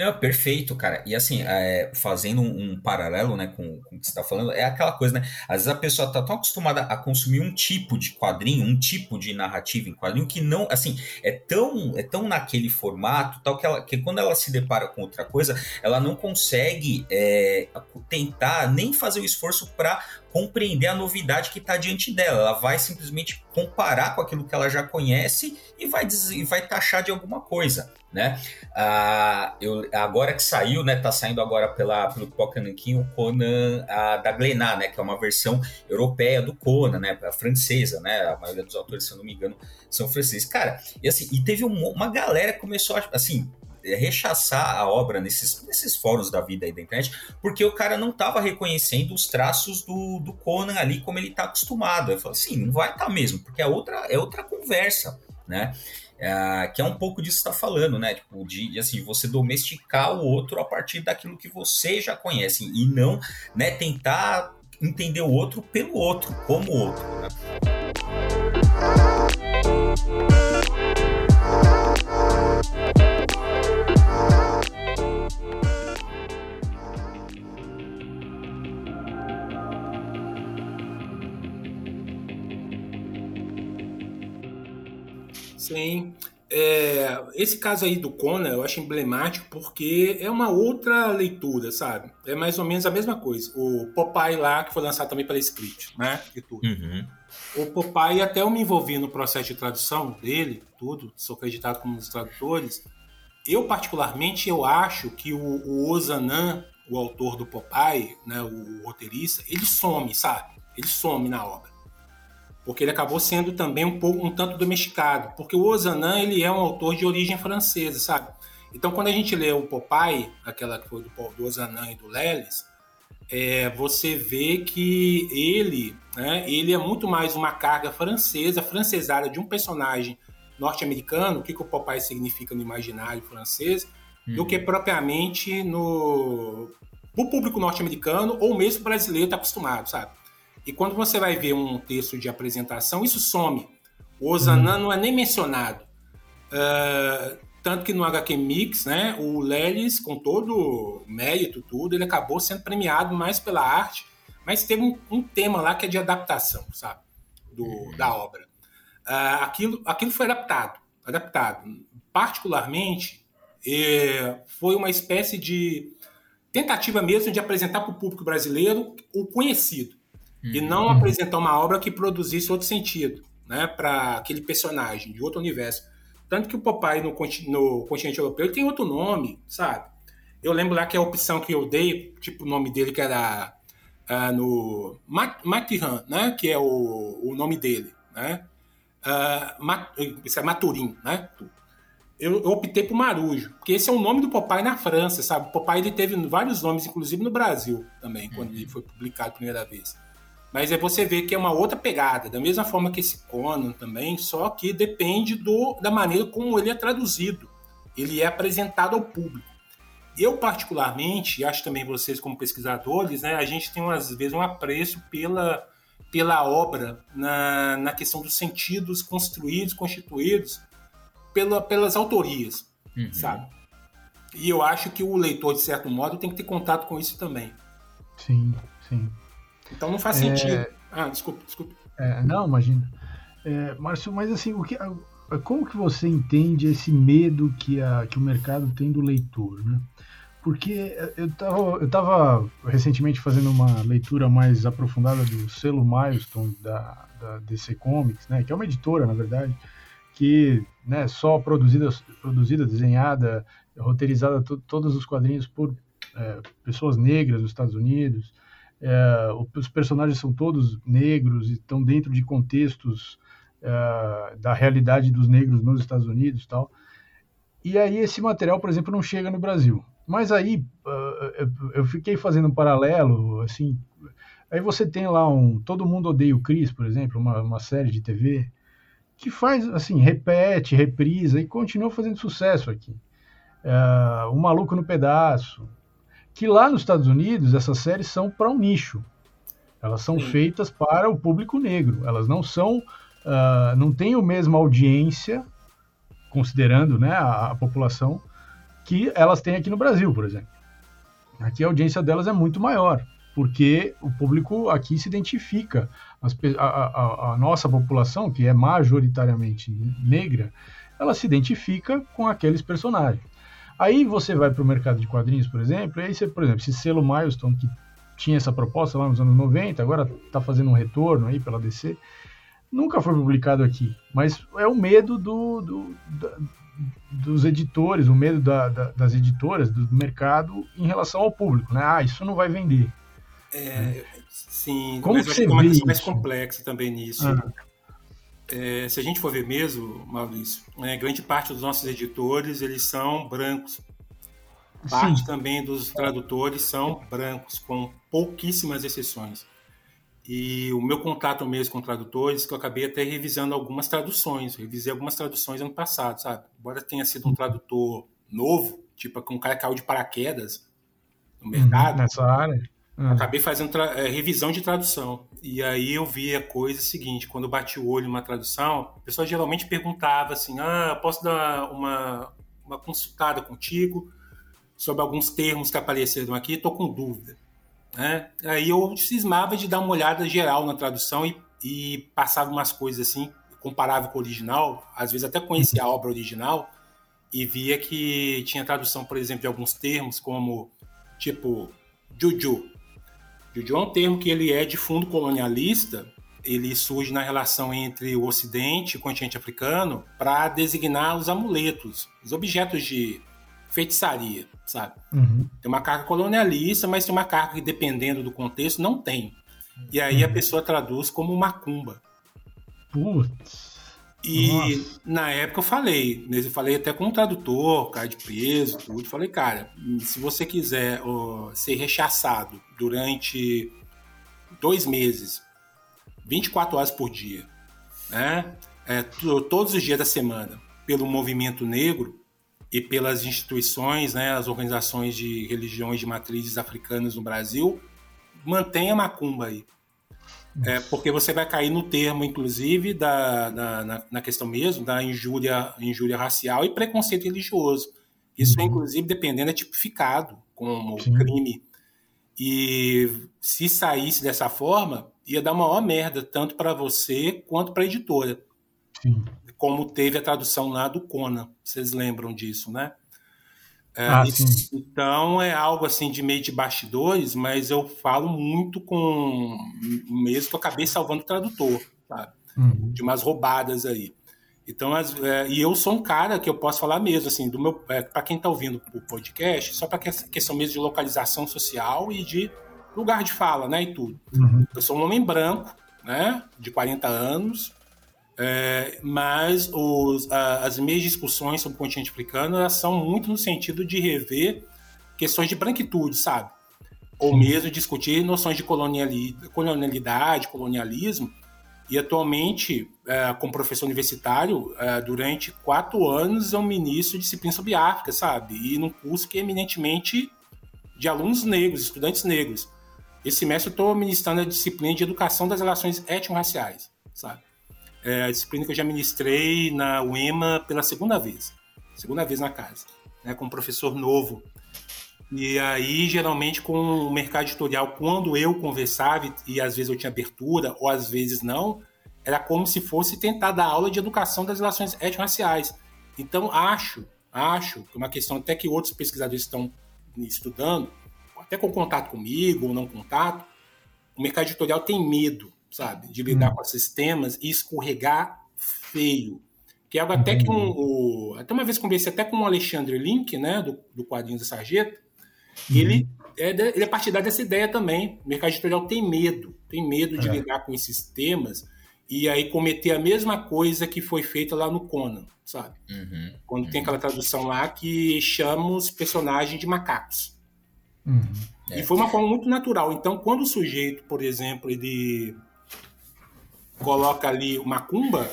Não, perfeito, cara. E assim, é, fazendo um, um, paralelo né, com, com o que você está falando, é aquela coisa, né? Às vezes a pessoa está tão acostumada a consumir um tipo de quadrinho, um tipo de narrativa em quadrinho, que não, assim, é tão, é tão naquele formato, tal, que, ela, que quando ela se depara com outra coisa, ela não consegue é, tentar nem fazer o esforço para compreender a novidade que está diante dela. Ela vai simplesmente comparar com aquilo que ela já conhece e vai, e vai taxar de alguma coisa, né? Ah, eu, agora que saiu, né? Tá saindo agora pela, pelo Pocananquim o Conan da Glénat, né? Que é uma versão europeia do Conan, né? A francesa, né? A maioria dos autores, se eu não me engano, são franceses. Cara, e assim, e teve um, uma galera que começou a, assim, é, rechaçar a obra nesses, nesses fóruns da vida aí da internet, porque o cara não estava reconhecendo os traços do, do Conan ali como ele está acostumado. Eu falo assim, não vai estar tá mesmo, porque é outra, é outra conversa, né? É, que é um pouco disso que está falando, né? Tipo, de, de, assim, você domesticar o outro a partir daquilo que você já conhece e não, né, tentar entender o outro pelo outro, como outro, né? Sim. É, esse caso aí do Conan eu acho emblemático porque é uma outra leitura, sabe? É mais ou menos a mesma coisa. O Popeye lá, que foi lançado também pela Script, né? E tudo. Uhum. O Popeye, até eu me envolvi no processo de tradução dele, tudo, sou acreditado como um dos tradutores. Eu, particularmente, eu acho que o, o Ozanan, o autor do Popeye, né, o, o roteirista, ele some, sabe? Ele some na obra porque ele acabou sendo também um pouco um tanto domesticado, porque o Ozanam ele é um autor de origem francesa, sabe? Então quando a gente lê o Popeye, aquela que foi do, do Ozanam e do Lelis, é, você vê que ele, né, ele é muito mais uma carga francesa, francesada de um personagem norte-americano, o que, que o Popeye significa no imaginário francês, uhum. do que propriamente no o público norte-americano ou mesmo brasileiro está acostumado, sabe? E quando você vai ver um texto de apresentação, isso some. O Ozanam uhum. não é nem mencionado. Uh, tanto que no HQ Mix, né, o Lelis, com todo mérito, tudo, ele acabou sendo premiado mais pela arte, mas teve um, um tema lá que é de adaptação, sabe? Do, uhum. Da obra. Uh, aquilo, aquilo foi adaptado, adaptado. Particularmente, é, foi uma espécie de tentativa mesmo de apresentar para o público brasileiro o conhecido uhum. e não apresentar uma obra que produzisse outro sentido, né, para aquele personagem de outro universo. Tanto que o Popeye no, no continente europeu ele tem outro nome, sabe? Eu lembro lá que a opção que eu dei, tipo o nome dele que era uh, no Matiran, né, que é o, o nome dele, né? Uh, Mat, isso é Maturim, né? eu, eu, optei por Marujo, porque esse é o nome do Popeye na França, sabe? O Popeye ele teve vários nomes, inclusive no Brasil também, quando ele foi publicado a primeira vez. Mas é você vê que é uma outra pegada, da mesma forma que esse Conan também, só que depende do, da maneira como ele é traduzido. Ele é apresentado ao público. Eu, particularmente, e acho também vocês como pesquisadores, né, a gente tem, às vezes, um apreço pela, pela obra na, na questão dos sentidos construídos, constituídos, pela, pelas autorias, uhum. sabe? E eu acho que o leitor, de certo modo, tem que ter contato com isso também. Sim, sim. Então não faz sentido. É... Ah, desculpa, desculpa. É, não, imagina. É, Márcio, mas assim, o que, como que você entende esse medo que, a, que o mercado tem do leitor, né? Porque eu estava recentemente fazendo uma leitura mais aprofundada do selo Milestone da, da DC Comics, né? Que é uma editora, na verdade, que né, só produzida, produzida, desenhada, roteirizada to, todos os quadrinhos por é, pessoas negras nos Estados Unidos. É, os personagens são todos negros e estão dentro de contextos é, da realidade dos negros nos Estados Unidos, tal. E aí esse material, por exemplo, não chega no Brasil. Mas aí uh, eu fiquei fazendo um paralelo, assim. Aí você tem lá um Todo Mundo Odeia o Chris, por exemplo, uma, uma série de TV que faz, assim, repete, reprisa e continua fazendo sucesso aqui. É, o Maluco no Pedaço, que lá nos Estados Unidos essas séries são para um nicho. Elas são Sim. feitas para o público negro. Elas não são, uh, não têm a mesma audiência, considerando né, a, a população, que elas têm aqui no Brasil, por exemplo. Aqui a audiência delas é muito maior porque o público aqui se identifica. As, a, a, a, nossa população, que é majoritariamente negra, ela se identifica com aqueles personagens. Aí você vai para o mercado de quadrinhos, por exemplo, e aí você, por exemplo, esse selo Milestone, que tinha essa proposta lá nos anos 90, agora está fazendo um retorno aí pela DC, nunca foi publicado aqui, mas é o medo do, do da, dos editores, o medo da, da, das editoras, do mercado em relação ao público, né? Ah, isso não vai vender. É, sim, Como mas que uma questão mais complexa também nisso. Ah. É, se a gente for ver mesmo, Maurício, é, grande parte dos nossos editores eles são brancos. Parte sim. também dos tradutores são brancos, com pouquíssimas exceções. E o meu contato mesmo com tradutores, que eu acabei até revisando algumas traduções, revisei algumas traduções ano passado, sabe? Embora tenha sido um tradutor novo, tipo um cara que caiu de paraquedas no uhum, mercado. Nessa área Hum. Acabei fazendo é, revisão de tradução. E aí eu vi a coisa seguinte: quando eu bati o olho numa tradução, a pessoa geralmente perguntava assim: ah, posso dar uma, uma consultada contigo sobre alguns termos que apareceram aqui? Estou com dúvida. Né? Aí eu cismava de dar uma olhada geral na tradução e, e passava umas coisas assim, comparava com o original, às vezes até conhecia a obra original e via que tinha tradução, por exemplo, de alguns termos como tipo juju, Juju é um termo que ele é de fundo colonialista, ele surge na relação entre o Ocidente e o continente africano para designar os amuletos, os objetos de feitiçaria, sabe? Uhum. Tem uma carga colonialista, mas tem uma carga que, dependendo do contexto, não tem. E aí uhum. a pessoa traduz como macumba. Putz. E Nossa. na época eu falei, né, eu falei até com um tradutor, cara de peso, tudo. Falei, cara, se você quiser ó, ser rechaçado durante dois meses, 24 horas por dia, né? É, todos os dias da semana, pelo movimento negro e pelas instituições, né, as organizações de religiões de matrizes africanas no Brasil, mantenha a macumba aí. É, porque você vai cair no termo, inclusive, da, da na, na, questão mesmo da injúria, injúria racial e preconceito religioso. Isso, uhum. inclusive, dependendo, é tipificado como Sim. crime. E se saísse dessa forma, ia dar uma maior merda, tanto para você quanto para a editora. Sim. Como teve a tradução lá do Conan. Vocês lembram disso, né? É, ah, então é algo assim de meio de bastidores, mas eu falo muito com mesmo que eu acabei salvando o tradutor, sabe? Uhum. De umas roubadas aí. Então, as, é, e eu sou um cara que eu posso falar mesmo, assim, do meu, é, para quem está ouvindo o podcast, só para questão mesmo de localização social e de lugar de fala, né, e tudo. Uhum. Eu sou um homem branco, né, de 40 anos, é, mas os, a, as minhas discussões sobre o continente africano elas são muito no sentido de rever questões de branquitude, sabe? Ou mesmo discutir noções de colonialidade, colonialismo. E atualmente, é, como professor universitário, é, durante quatro anos eu ministro disciplina sobre África, sabe? E num curso que é eminentemente de alunos negros, estudantes negros. Esse semestre eu estou ministrando a disciplina de educação das relações étnico-raciais, sabe? É a disciplina que eu já ministrei na UEMA pela segunda vez. Segunda vez na casa, né, com um professor novo. E aí, geralmente, com o mercado editorial, quando eu conversava, e, às vezes eu tinha abertura, ou às vezes não, era como se fosse tentar dar aula de educação das relações étnico-raciais. Então, acho, acho que uma questão até que outros pesquisadores estão estudando, até com contato comigo ou não contato, o mercado editorial tem medo sabe? De lidar hum. com esses temas e escorregar feio. Que é algo até que um, o, até uma vez conversei até com o Alexandre Link, né, do, do quadrinho da Sarjeta, uhum. ele é, ele é partidário dessa ideia também. O mercado editorial tem medo, tem medo de é. lidar com esses temas e aí cometer a mesma coisa que foi feita lá no Conan, sabe? Uhum. Quando uhum. tem aquela tradução lá que chama os personagens de macacos. Uhum. E foi uma forma muito natural. Então, quando o sujeito, por exemplo, ele coloca ali o macumba,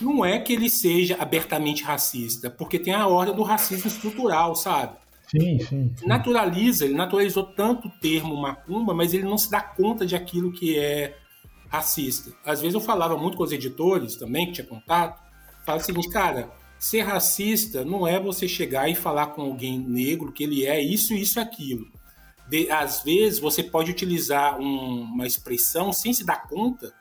não é que ele seja abertamente racista, porque tem a ordem do racismo estrutural, sabe? Sim, sim, sim. Naturaliza, ele naturalizou tanto o termo macumba, mas ele não se dá conta de aquilo que é racista. Às vezes eu falava muito com os editores também, que tinha contato, falava o seguinte, cara, ser racista não é você chegar e falar com alguém negro que ele é isso, isso e aquilo. De, às vezes você pode utilizar um, uma expressão sem se dar conta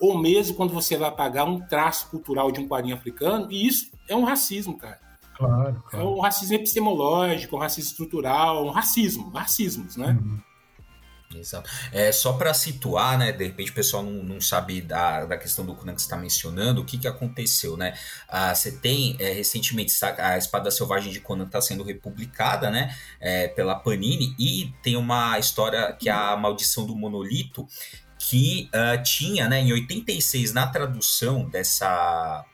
ou mesmo quando você vai pagar um traço cultural de um quadrinho africano, e isso é um racismo, cara. Claro, claro. É um racismo epistemológico, um racismo estrutural, um racismo, racismos, né? Uhum. Exato. É, só para situar, né? De repente o pessoal não, não sabe da, da questão do Conan que você está mencionando, o que, que aconteceu, né? Ah, você tem é, recentemente a Espada Selvagem de Conan está sendo republicada, né? É, pela Panini, e tem uma história que é a Maldição do Monolito, que uh, tinha, né, em 86, na tradução dessa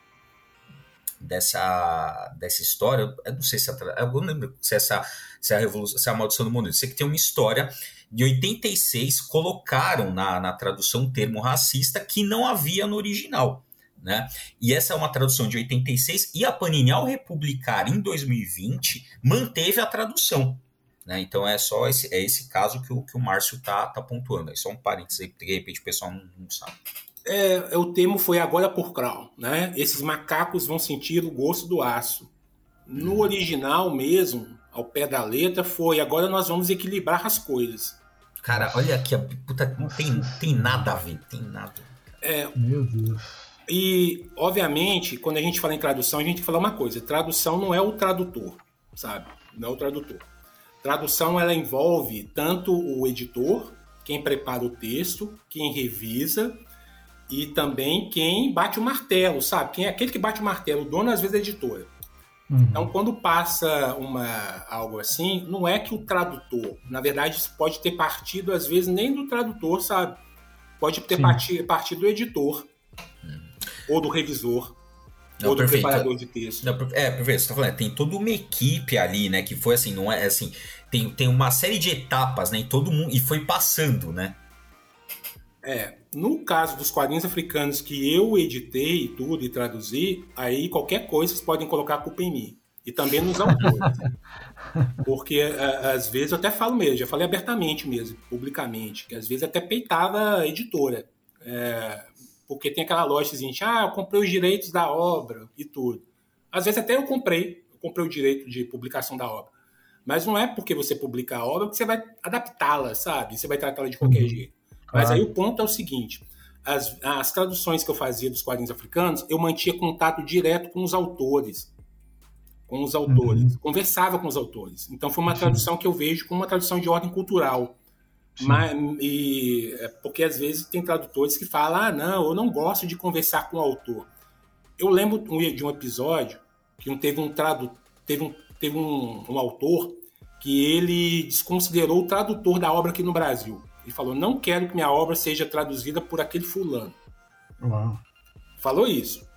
dessa dessa história, eu não sei se a, eu não lembro se essa se a revolução, se a maldição do mundo, eu sei que tem uma história de 86 colocaram na, na tradução um termo racista que não havia no original. Né? E essa é uma tradução de 86 e a Panini ao republicar em 2020 manteve a tradução. Né? Então é só esse, é esse caso que o, que o Márcio tá, tá pontuando. É só um parênteses aí, porque de repente o pessoal não, não sabe. É, o termo foi agora por Crown, né? Esses macacos vão sentir o gosto do aço. No hum. original mesmo, ao pé da letra, foi agora nós vamos equilibrar as coisas. Cara, olha aqui, a puta, não tem, tem nada a ver, tem nada. É, Meu Deus. E, obviamente, quando a gente fala em tradução, a gente fala uma coisa: tradução não é o tradutor, sabe? Não é o tradutor. Tradução ela envolve tanto o editor, quem prepara o texto, quem revisa e também quem bate o martelo, sabe? Quem é aquele que bate o martelo, o dono às vezes é editora. Uhum. Então, quando passa uma, algo assim, não é que o tradutor, na verdade, pode ter partido, às vezes, nem do tradutor, sabe? Pode ter partido, partido do editor uhum. ou do revisor. Não, ou do perfeito. preparador de texto. Não, é, perfeito, você tá falando, tem toda uma equipe ali, né, que foi assim, não é assim, tem, tem uma série de etapas, né, em todo mundo, e foi passando, né? É, no caso dos quadrinhos africanos que eu editei tudo e traduzi, aí qualquer coisa vocês podem colocar a culpa em mim. E também nos autores. Porque às vezes eu até falo mesmo, já falei abertamente mesmo, publicamente, que às vezes até peitava a editora. É, porque tem aquela loja assim, ah, eu comprei os direitos da obra e tudo. Às vezes até eu comprei, eu comprei o direito de publicação da obra. Mas não é porque você publica a obra que você vai adaptá-la, sabe? Você vai tratá-la de qualquer uhum. jeito. Mas aí o ponto é o seguinte: as, as traduções que eu fazia dos quadrinhos africanos, eu mantinha contato direto com os autores. Com os autores. Uhum. Conversava com os autores. Então foi uma tradução que eu vejo como uma tradução de ordem cultural. Mas, e, é, porque às vezes tem tradutores que falam: ah, não, eu não gosto de conversar com o autor. Eu lembro de um episódio que teve um tradutor, teve um, teve um, um autor que ele desconsiderou o tradutor da obra aqui no Brasil. Ele falou: não quero que minha obra seja traduzida por aquele fulano. Uau. Falou isso.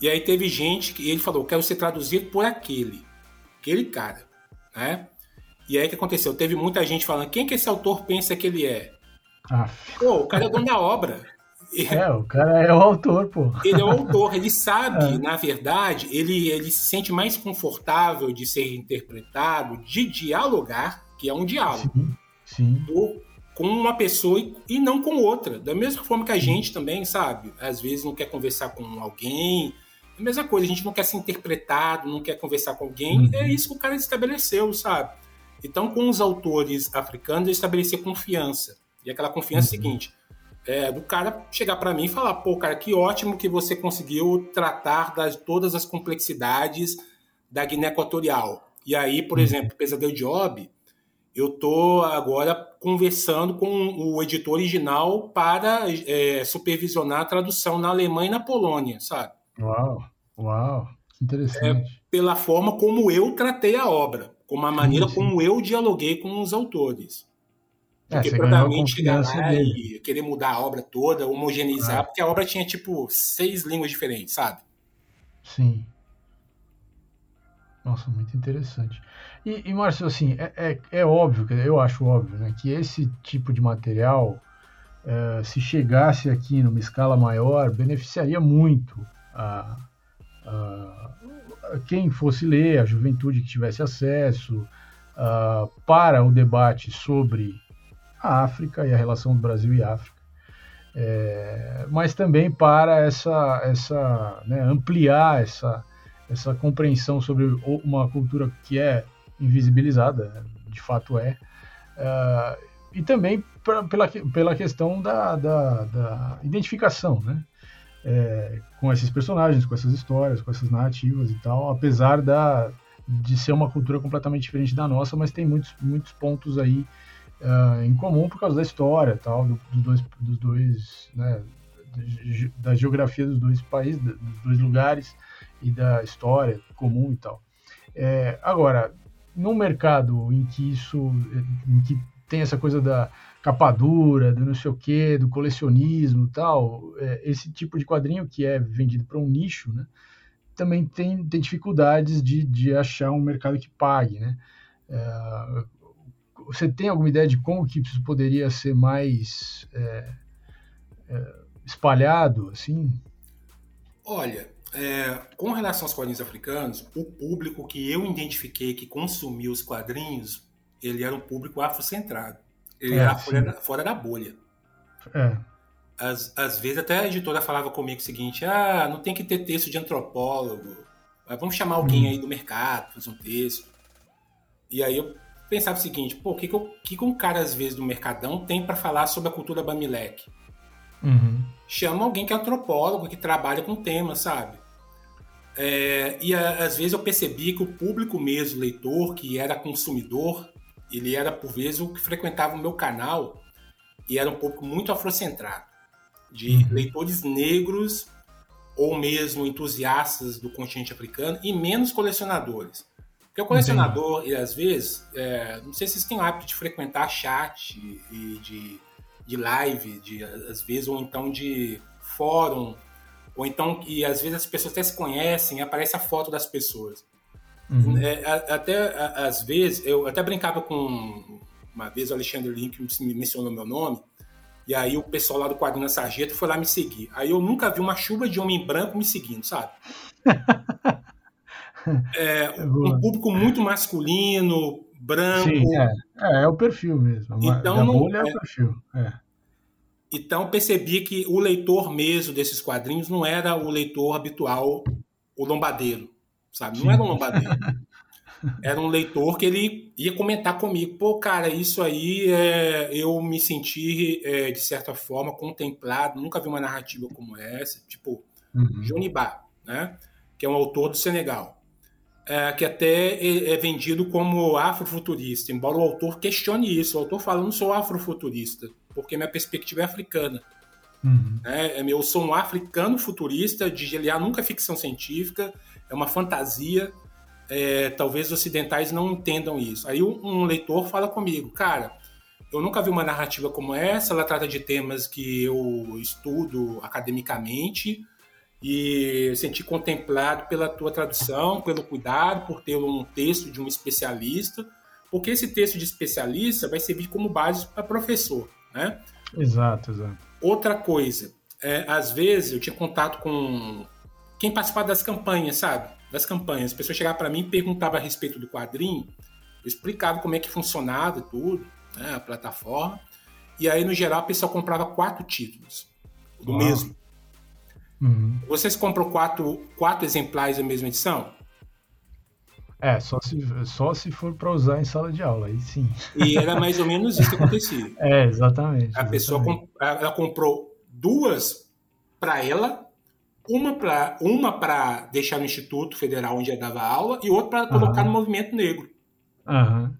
E aí teve gente que ele falou: quero ser traduzido por aquele, aquele cara, né? E aí o que aconteceu? Teve muita gente falando: quem que esse autor pensa que ele é? Ah. Pô, o cara é dono da obra. É, o cara é o autor, pô. Ele é o autor, ele sabe, é. na verdade, ele, ele se sente mais confortável de ser interpretado, de dialogar, que é um diálogo. Sim, sim. Do, com uma pessoa e não com outra. Da mesma forma que a gente também, sabe? Às vezes não quer conversar com alguém. É a mesma coisa, a gente não quer ser interpretado, não quer conversar com alguém. Uhum. É isso que o cara estabeleceu, sabe? Então, com os autores africanos, eu confiança. E aquela confiança uhum. seguinte: é, do cara chegar para mim e falar, pô, cara, que ótimo que você conseguiu tratar das todas as complexidades da Guiné Equatorial. E aí, por uhum. exemplo, Pesadelo Job, eu tô agora conversando com o editor original para é, supervisionar a tradução na Alemanha e na Polônia, sabe? Uau, uau, que interessante. É, pela forma como eu tratei a obra, como a maneira sim, sim. como eu dialoguei com os autores. É, porque provavelmente chegar lá dele. e querer mudar a obra toda, homogeneizar, ah. porque a obra tinha tipo seis línguas diferentes, sabe? Sim. Nossa, muito interessante. E, e Márcio, assim, é, é, é, óbvio, eu acho óbvio, né, que esse tipo de material, é, se chegasse aqui numa escala maior, beneficiaria muito a quem fosse ler, a juventude que tivesse acesso, a, para o debate sobre a África e a relação do Brasil e África. É, mas também para essa, essa né, ampliar essa, essa compreensão sobre uma cultura que é invisibilizada, de fato é, uh, e também pra, pela, pela questão da, da, da identificação, né? É, com esses personagens, com essas histórias, com essas narrativas e tal, apesar da, de ser uma cultura completamente diferente da nossa, mas tem muitos, muitos pontos aí uh, em comum por causa da história tal, do, dos dois, dos dois né, da geografia dos dois países, dos dois lugares e da história comum e tal. É, agora, num mercado em que isso, em que tem essa coisa da capa dura, do não sei o que, do colecionismo tal, é, esse tipo de quadrinho que é vendido para um nicho, né, também tem, tem dificuldades de, de achar um mercado que pague, né. É, você tem alguma ideia de como que isso poderia ser mais é, é espalhado, assim? Olha, é, com relação aos quadrinhos africanos, o público que eu identifiquei que consumiu os quadrinhos, ele era um público afrocentrado. Ele é, era fora da, fora da, bolha. É. Às, às vezes até a editora falava comigo o seguinte, ah, não tem que ter texto de antropólogo, vamos chamar alguém hum. aí do mercado, fazer um texto. E aí eu pensava o seguinte, pô, o que, que, eu, que, que um cara às vezes do Mercadão tem para falar sobre a cultura Bamileke? Uhum chama alguém que é antropólogo, que trabalha com tema, sabe? É, e a, às vezes eu percebi que o público mesmo, leitor, que era consumidor, ele era por vezes o que frequentava o meu canal e era um público muito afrocentrado, de uhum. leitores negros ou mesmo entusiastas do continente africano e menos colecionadores. Porque o colecionador, e às vezes, é, não sei se vocês têm o hábito de frequentar chat e de de live, de, às vezes, ou então de fórum, ou então que às vezes as pessoas até se conhecem, aparece a foto das pessoas. Uhum. É, até às vezes, eu até brincava com uma vez o Alexandre Link me mencionou meu nome, e aí o pessoal lá do Quadrinho Sargento foi lá me seguir. Aí eu nunca vi uma chuva de homem branco me seguindo, sabe? é, um público muito masculino, branco. Sim, é. é, é o perfil mesmo. Então, não, é o é. perfil. É. Então percebi que o leitor mesmo desses quadrinhos não era o leitor habitual, o lombadeiro, sabe? Não era o lombadeiro. era um leitor que ele ia comentar comigo, pô, cara, isso aí é, eu me senti, é, de certa forma, contemplado, nunca vi uma narrativa como essa, tipo, uhum. Ba, né? Que é um autor do Senegal, é, que até é, é vendido como afrofuturista, embora o autor questione isso. O autor fala, não sou afrofuturista, porque minha perspectiva é africana. Uhum. É, eu sou um africano futurista, de Geliar nunca é ficção científica, é uma fantasia, é, talvez os ocidentais não entendam isso. Aí um, um, leitor fala comigo, cara, eu nunca vi uma narrativa como essa, ela trata de temas que eu estudo academicamente e senti contemplado pela tua tradução, pelo cuidado, por ter um texto de um especialista, porque esse texto de especialista vai servir como base para professor, né? Exato, exato. Outra coisa, é, às vezes eu tinha contato com quem participava das campanhas, sabe? das campanhas. As pessoas chegavam para mim e perguntavam a respeito do quadrinho, eu explicava como é que funcionava tudo, né, a plataforma. E aí, no geral, a pessoa comprava quatro títulos do Uau. mesmo. Uhum. Vocês compram quatro, quatro exemplares da mesma edição? É, só se, só se for para usar em sala de aula, aí sim. E era mais ou menos isso que acontecia. é, exatamente. A exatamente. pessoa ela comprou duas para ela uma para uma para deixar no Instituto Federal onde eu dava aula e outra para colocar no movimento negro. Uhum.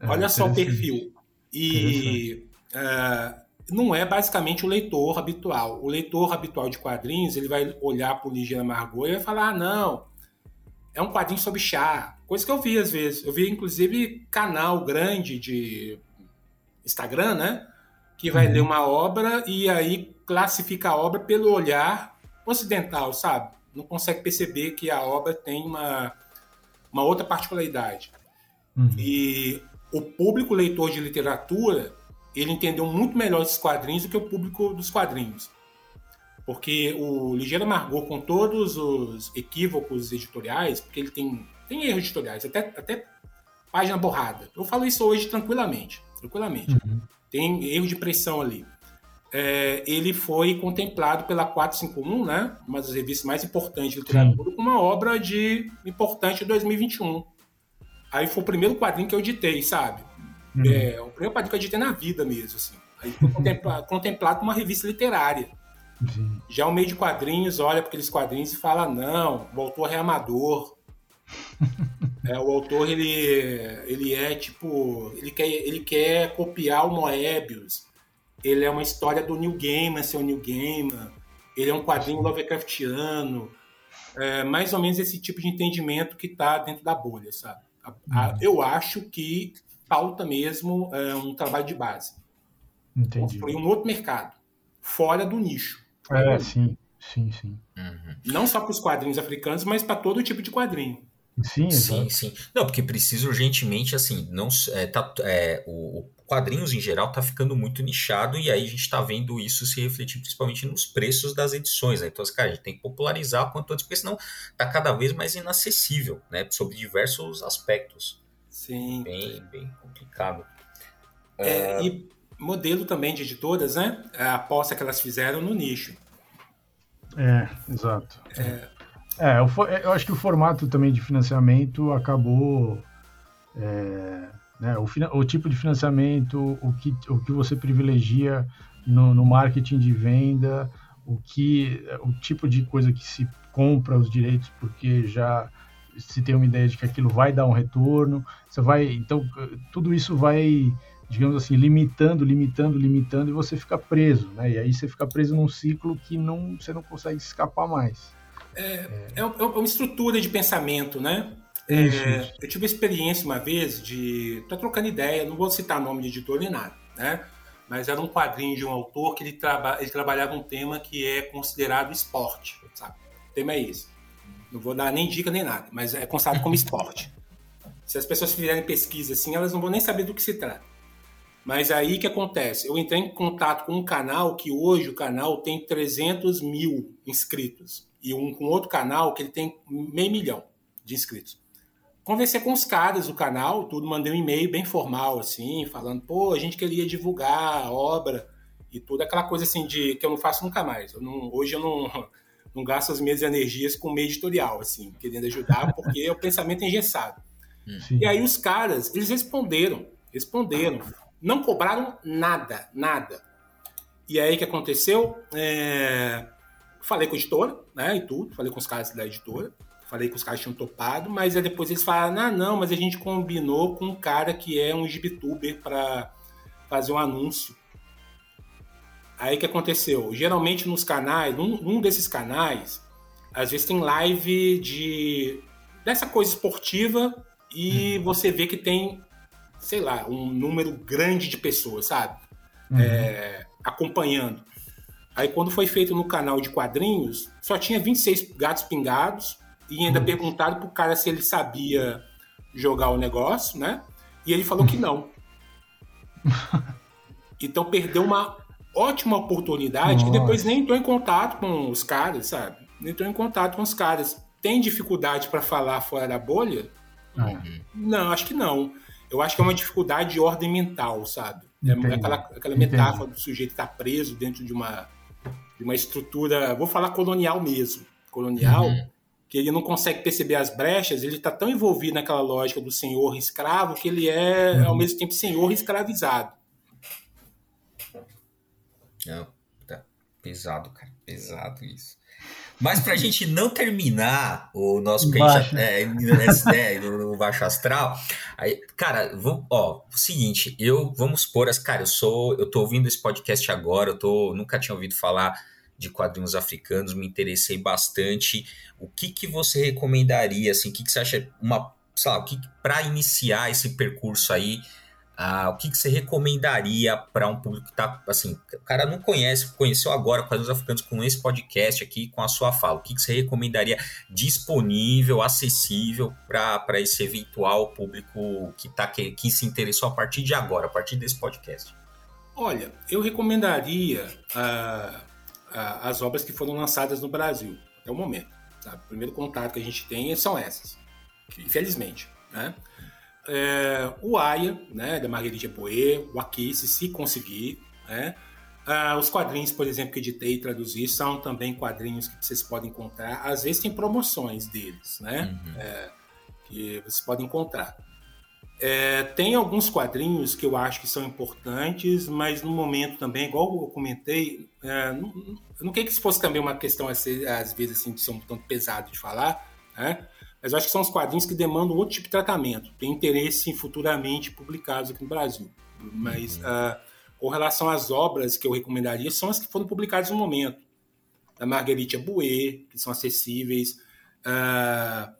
É, Olha só o perfil. E uh, não é basicamente o leitor habitual. O leitor habitual de quadrinhos ele vai olhar para o Ligeia Margot e vai falar: ah, não, é um quadrinho sobre chá. Coisa que eu vi às vezes. Eu vi inclusive canal grande de Instagram, né? Que vai uhum. ler uma obra e aí classifica a obra pelo olhar ocidental, sabe? Não consegue perceber que a obra tem uma, uma outra particularidade. Uhum. E o público leitor de literatura, ele entendeu muito melhor esses quadrinhos do que o público dos quadrinhos. Porque o Ligeiro Margot, com todos os equívocos editoriais, porque ele tem, tem erros editoriais, até, até página borrada. Eu falo isso hoje tranquilamente. Tranquilamente. Uhum. Tem erro de pressão ali é, ele foi contemplado pela 451, né, uma das revistas mais importantes de literatura, com uma obra de importante de 2021. Aí foi o primeiro quadrinho que eu editei, sabe? Uhum. É, o primeiro quadrinho que eu editei na vida mesmo, assim. Aí foi contemplado, contemplado uma revista literária. Já o meio de quadrinhos olha para aqueles quadrinhos e fala: não, o autor é amador. é, o autor ele, ele é tipo. Ele quer, ele quer copiar o Moebius ele é uma história do New Gaiman, seu New Gaiman, ele é um quadrinho Lovecraftiano, é mais ou menos esse tipo de entendimento que está dentro da bolha, sabe? A, a, uhum. eu acho que falta mesmo é, um trabalho de base. Entendi. Construir um outro mercado, fora do nicho. É, sim, sim, sim. Uhum. Não só para os quadrinhos africanos, mas para todo tipo de quadrinho. Sim, sim, sim. Não, porque precisa urgentemente, assim, não é, tá, é, o, quadrinhos em geral está ficando muito nichado e aí a gente está vendo isso se refletir principalmente nos preços das edições. Né? Então, assim, cara, a gente tem que popularizar quanto antes, porque senão está cada vez mais inacessível, né? Sobre diversos aspectos. Sim. Bem, bem complicado. É, uh... E modelo também de editoras, né? A aposta que elas fizeram no nicho. É, exato. É, é eu, eu acho que o formato também de financiamento acabou. É né? O, o, tipo de financiamento, o que, o que você privilegia no, no, marketing de venda, o que o tipo de coisa que se compra os direitos porque já se tem uma ideia de que aquilo vai dar um retorno, você vai, então tudo isso vai, digamos assim, limitando, limitando, limitando e você fica preso, né? E aí você fica preso num ciclo que não você não consegue escapar mais. É, é, é uma estrutura de pensamento, né? É, eu tive experiência uma vez de. Tô trocando ideia, não vou citar nome de editor nem nada, né? Mas era um quadrinho de um autor que ele, traba, ele trabalhava um tema que é considerado esporte, sabe? O tema é esse. Não vou dar nem dica nem nada, mas é considerado como esporte. Se as pessoas fizerem pesquisa assim, elas não vão nem saber do que se trata. Mas aí que acontece? Eu entrei em contato com um canal que hoje o canal tem 300 mil inscritos. E um com outro canal que ele tem meio milhão de inscritos conversei com os caras do canal, tudo, mandei um e-mail bem formal, assim, falando, pô, a gente queria divulgar a obra e tudo, aquela coisa assim de que eu não faço nunca mais. Eu não, hoje eu não, não gasto as minhas energias com meio editorial, assim, querendo ajudar, porque o pensamento é engessado. Sim. E aí os caras, eles responderam, responderam, não cobraram nada, nada. E aí o que aconteceu? É... Falei com a editora, né, e tudo, falei com os caras da editora, falei que os caras tinham topado, mas aí depois eles falaram, ah, não, mas a gente combinou com um cara que é um gibituber para fazer um anúncio. Aí o que aconteceu? Geralmente nos canais, num, num desses canais, às vezes tem live de dessa coisa esportiva e uhum. você vê que tem, sei lá, um número grande de pessoas, sabe? Uhum. É, acompanhando. Aí quando foi feito no canal de quadrinhos, só tinha 26 gatos pingados e ainda uhum. perguntaram pro cara se ele sabia jogar o negócio, né? E ele falou que não. Então perdeu uma ótima oportunidade Nossa. e depois nem entrou em contato com os caras, sabe? Nem entrou em contato com os caras. Tem dificuldade para falar fora da bolha? Uhum. Não, acho que não. Eu acho que é uma dificuldade de ordem mental, sabe? É aquela, aquela metáfora do sujeito estar tá preso dentro de uma, de uma estrutura, vou falar colonial mesmo. Colonial, uhum. Que ele não consegue perceber as brechas, ele está tão envolvido naquela lógica do senhor escravo que ele é, uhum. ao mesmo tempo, senhor escravizado. Não, tá pesado, cara. Pesado isso. Mas para a gente não terminar o nosso baixo. É, é, no, baixo astral, aí, cara, vou, ó, o seguinte, eu vamos supor, as, cara, eu sou, eu tô ouvindo esse podcast agora, eu tô, nunca tinha ouvido falar de quadrinhos africanos, me interessei bastante. O que que você recomendaria, assim, o que que você acha uma, sei lá, o que para iniciar esse percurso aí? Ah, o que, que você recomendaria para um público que está assim, o cara não conhece, conheceu agora quadrinhos africanos com esse podcast aqui, com a sua fala. O que, que você recomendaria disponível, acessível para esse eventual público que, tá, que, que se interessou a partir de agora, a partir desse podcast? Olha, eu recomendaria ah, as obras que foram lançadas no Brasil até o momento. Sabe? O primeiro contato que a gente tem são essas, infelizmente. Né? é, o Aya, né, da Marguerite Boer, o Aquisse, se conseguir, né? Ah, os quadrinhos, por exemplo, que editei e traduzi, são também quadrinhos que vocês podem encontrar. Às vezes tem promoções deles, né? Uhum. É, que vocês podem encontrar. É, tem alguns quadrinhos que eu acho que são importantes, mas no momento também, igual eu comentei, é, não, não queria que isso fosse também uma questão, às vezes, assim, de ser um tanto pesado de falar, né? Mas eu acho que são os quadrinhos que demandam outro tipo de tratamento. Tem interesse em futuramente publicados aqui no Brasil. Mas uhum. uh, com relação às obras que eu recomendaria, são as que foram publicadas no momento. Da Marguerite Aboué, que são acessíveis. Uh,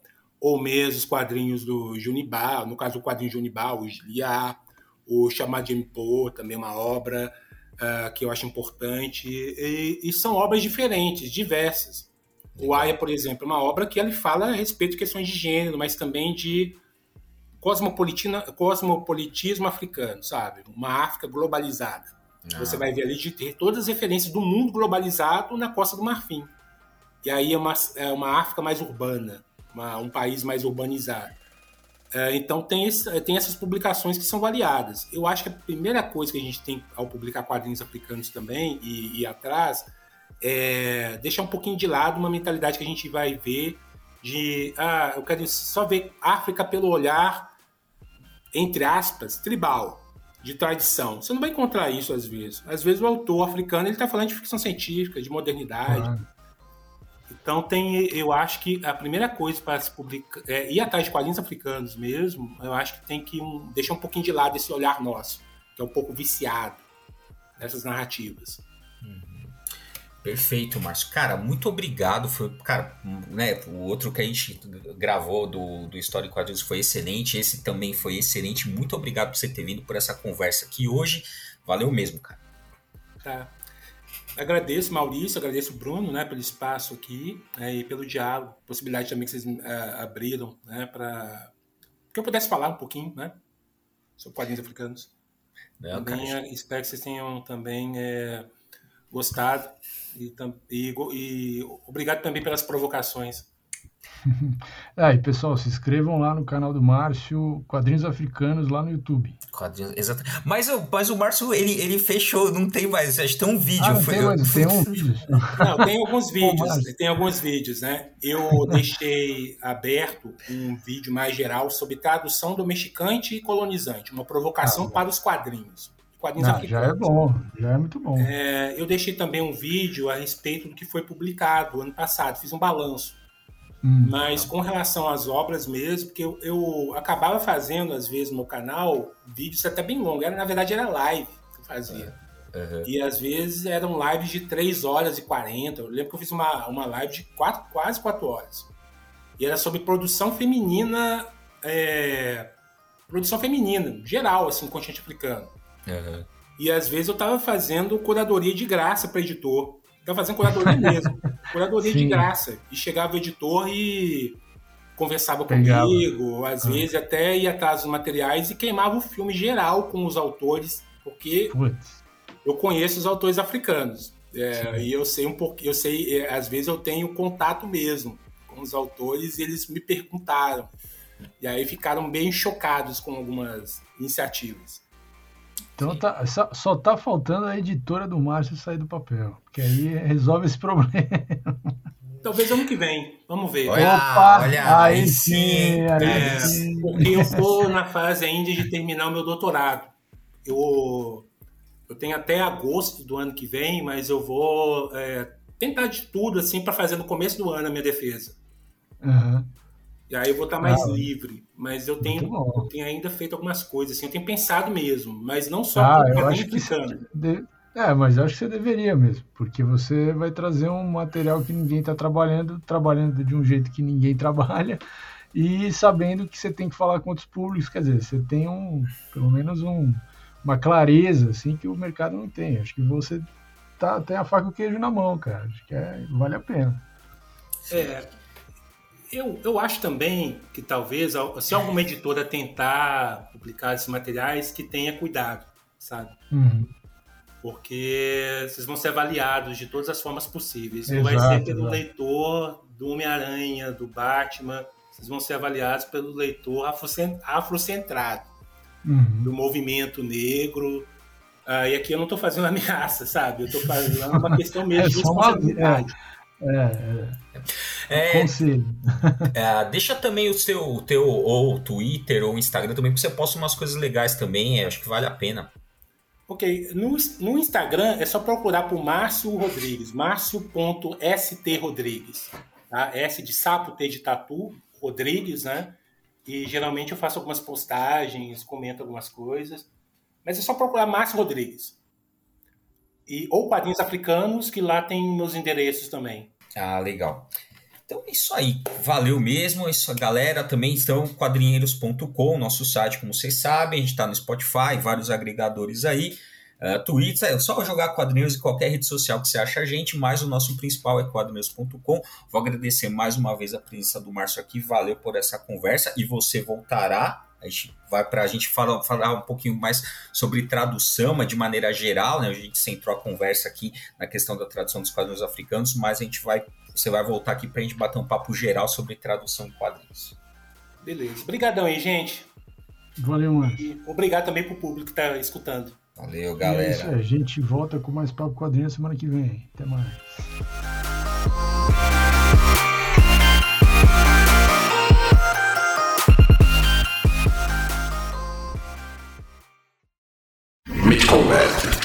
ou mesmo os quadrinhos do Junibal, no caso o quadrinho Junibal, o Giliá, o Chamado de Mpo, também uma obra uh, que eu acho importante. E, e, são obras diferentes, diversas. O Aya, por exemplo, é uma obra que ele fala a respeito de questões de gênero, mas também de cosmopolitismo africano, sabe? Uma África globalizada. Não. Você vai ver ali de ter todas as referências do mundo globalizado na Costa do Marfim. E aí é uma, é uma África mais urbana, uma, um país mais urbanizado. É, então tem, esse, tem essas publicações que são variadas. Eu acho que a primeira coisa que a gente tem ao publicar quadrinhos africanos também e, e atrás é, deixar um pouquinho de lado uma mentalidade que a gente vai ver de ah, eu quero só ver África pelo olhar, entre aspas, tribal, de tradição. Você não vai encontrar isso às vezes. Às vezes o autor africano ele está falando de ficção científica, de modernidade. Então tem, eu acho que a primeira coisa para se publicar, é, ir atrás de quadrinhos africanos mesmo, eu acho que tem que um, deixar um pouquinho de lado esse olhar nosso, que é um pouco viciado nessas narrativas. Perfeito, Márcio. Cara, muito obrigado. Foi, cara, né, o outro que a gente gravou do, do História em Quadrinhos foi excelente. Esse também foi excelente. Muito obrigado por você ter vindo por essa conversa aqui hoje. Valeu mesmo, cara. Tá. Agradeço, Maurício, agradeço o Bruno, né, pelo espaço aqui né, e pelo diálogo, possibilidade também que vocês uh, abriram, né, para que eu pudesse falar um pouquinho, né, sobre quadrinhos africanos. Não, também cara, espero que vocês tenham também é, gostado e, e, e obrigado também pelas provocações. e pessoal, se inscrevam lá no canal do Márcio, Quadrinhos Africanos, lá no YouTube. Quadrinhos, exato. Mas, mas o Márcio, ele, ele fechou, não tem mais, acho que tem um vídeo. Ah, foi, tem, mais, tem um vídeo. Não, tem alguns vídeos, tem alguns vídeos, né? Eu deixei aberto um vídeo mais geral sobre tradução do mexicante e colonizante, uma provocação ah, para os quadrinhos. Quadrinhos não, Já é bom, já é muito bom. É, eu deixei também um vídeo a respeito do que foi publicado ano passado, fiz um balanço Hum. Mas com relação às obras mesmo, porque eu, eu, acabava fazendo, às vezes, no meu canal, vídeos até bem longos. Era, na verdade, era live que eu fazia. Uhum. E às vezes eram lives de 3 horas e 40. Eu lembro que eu fiz uma, uma live de quatro, quase 4 horas. E era sobre produção feminina. É, produção feminina, geral, assim, continente africano. Uhum. E às vezes eu tava fazendo curadoria de graça para editor. Tá fazendo curadoria mesmo. Curadoria Sim. de graça. E chegava o editor e conversava Pegava. comigo, às ah. vezes até ia atrás dos materiais e queimava o filme geral com os autores, porque Putz. eu conheço os autores africanos. É, e eu sei um pouco, eu sei, é, às vezes eu tenho contato mesmo com os autores e eles me perguntaram. E aí ficaram bem chocados com algumas iniciativas. Então tá, só, só tá faltando a editora do Márcio sair do papel, porque aí resolve esse problema. Talvez ano que vem, vamos ver. Olha, Opa, olha aí sim. É, porque eu tô na fase ainda de terminar o meu doutorado. Eu, eu tenho até agosto do ano que vem, mas eu vou é, tentar de tudo assim para fazer no começo do ano a minha defesa. Uhum. E aí eu vou estar mais ah, livre. Mas eu tenho, eu tenho ainda feito algumas coisas, assim, eu tenho pensado mesmo, mas não só ah, eu acho que de... É, mas eu acho que você deveria mesmo, porque você vai trazer um material que ninguém está trabalhando, trabalhando de um jeito que ninguém trabalha, e sabendo que você tem que falar com outros públicos, quer dizer, você tem um, pelo menos um, uma clareza, assim, que o mercado não tem. Acho que você tá, tem a faca e o queijo na mão, cara. Acho que é, vale a pena. É, eu, eu acho também que talvez, se alguma editora tentar publicar esses materiais, que tenha cuidado, sabe? Uhum. Porque vocês vão ser avaliados de todas as formas possíveis. Não vai ser pelo exato. leitor do Homem-Aranha, do Batman. Vocês vão ser avaliados pelo leitor afrocentrado, uhum. do movimento negro. Ah, e aqui eu não estou fazendo ameaça, sabe? Eu estou fazendo uma questão mesmo é de responsabilidade. Uma... É, é. é é, deixa também o seu teu ou Twitter ou Instagram também, porque você posta umas coisas legais também, acho que vale a pena. Ok, no, no Instagram é só procurar por Márcio Rodrigues, márcio.strodrigues, tá? S de sapo, T de tatu, Rodrigues, né? E geralmente eu faço algumas postagens, comento algumas coisas, mas é só procurar Márcio Rodrigues. E, ou quadrinhos africanos, que lá tem meus endereços também. Ah, legal. Então é isso aí. Valeu mesmo. Isso, galera. Também estão quadrinheiros.com, nosso site, como vocês sabem. A gente está no Spotify, vários agregadores aí. Uh, Twitter, é só jogar quadrinhos em qualquer rede social que você acha a gente, mas o nosso principal é quadrinhos.com. Vou agradecer mais uma vez a presença do Márcio aqui, valeu por essa conversa e você voltará a gente vai para a gente falar, falar um pouquinho mais sobre tradução, mas de maneira geral, né? A gente centrou a conversa aqui na questão da tradução dos quadrinhos africanos, mas a gente vai, você vai voltar aqui para a gente bater um papo geral sobre tradução de quadrinhos. Beleza. Obrigadão aí, gente. Valeu, mano. E obrigado também pro público que tá escutando. Valeu, galera. É isso, a gente volta com mais papo quadrinhos semana que vem. Até mais. gentlemen.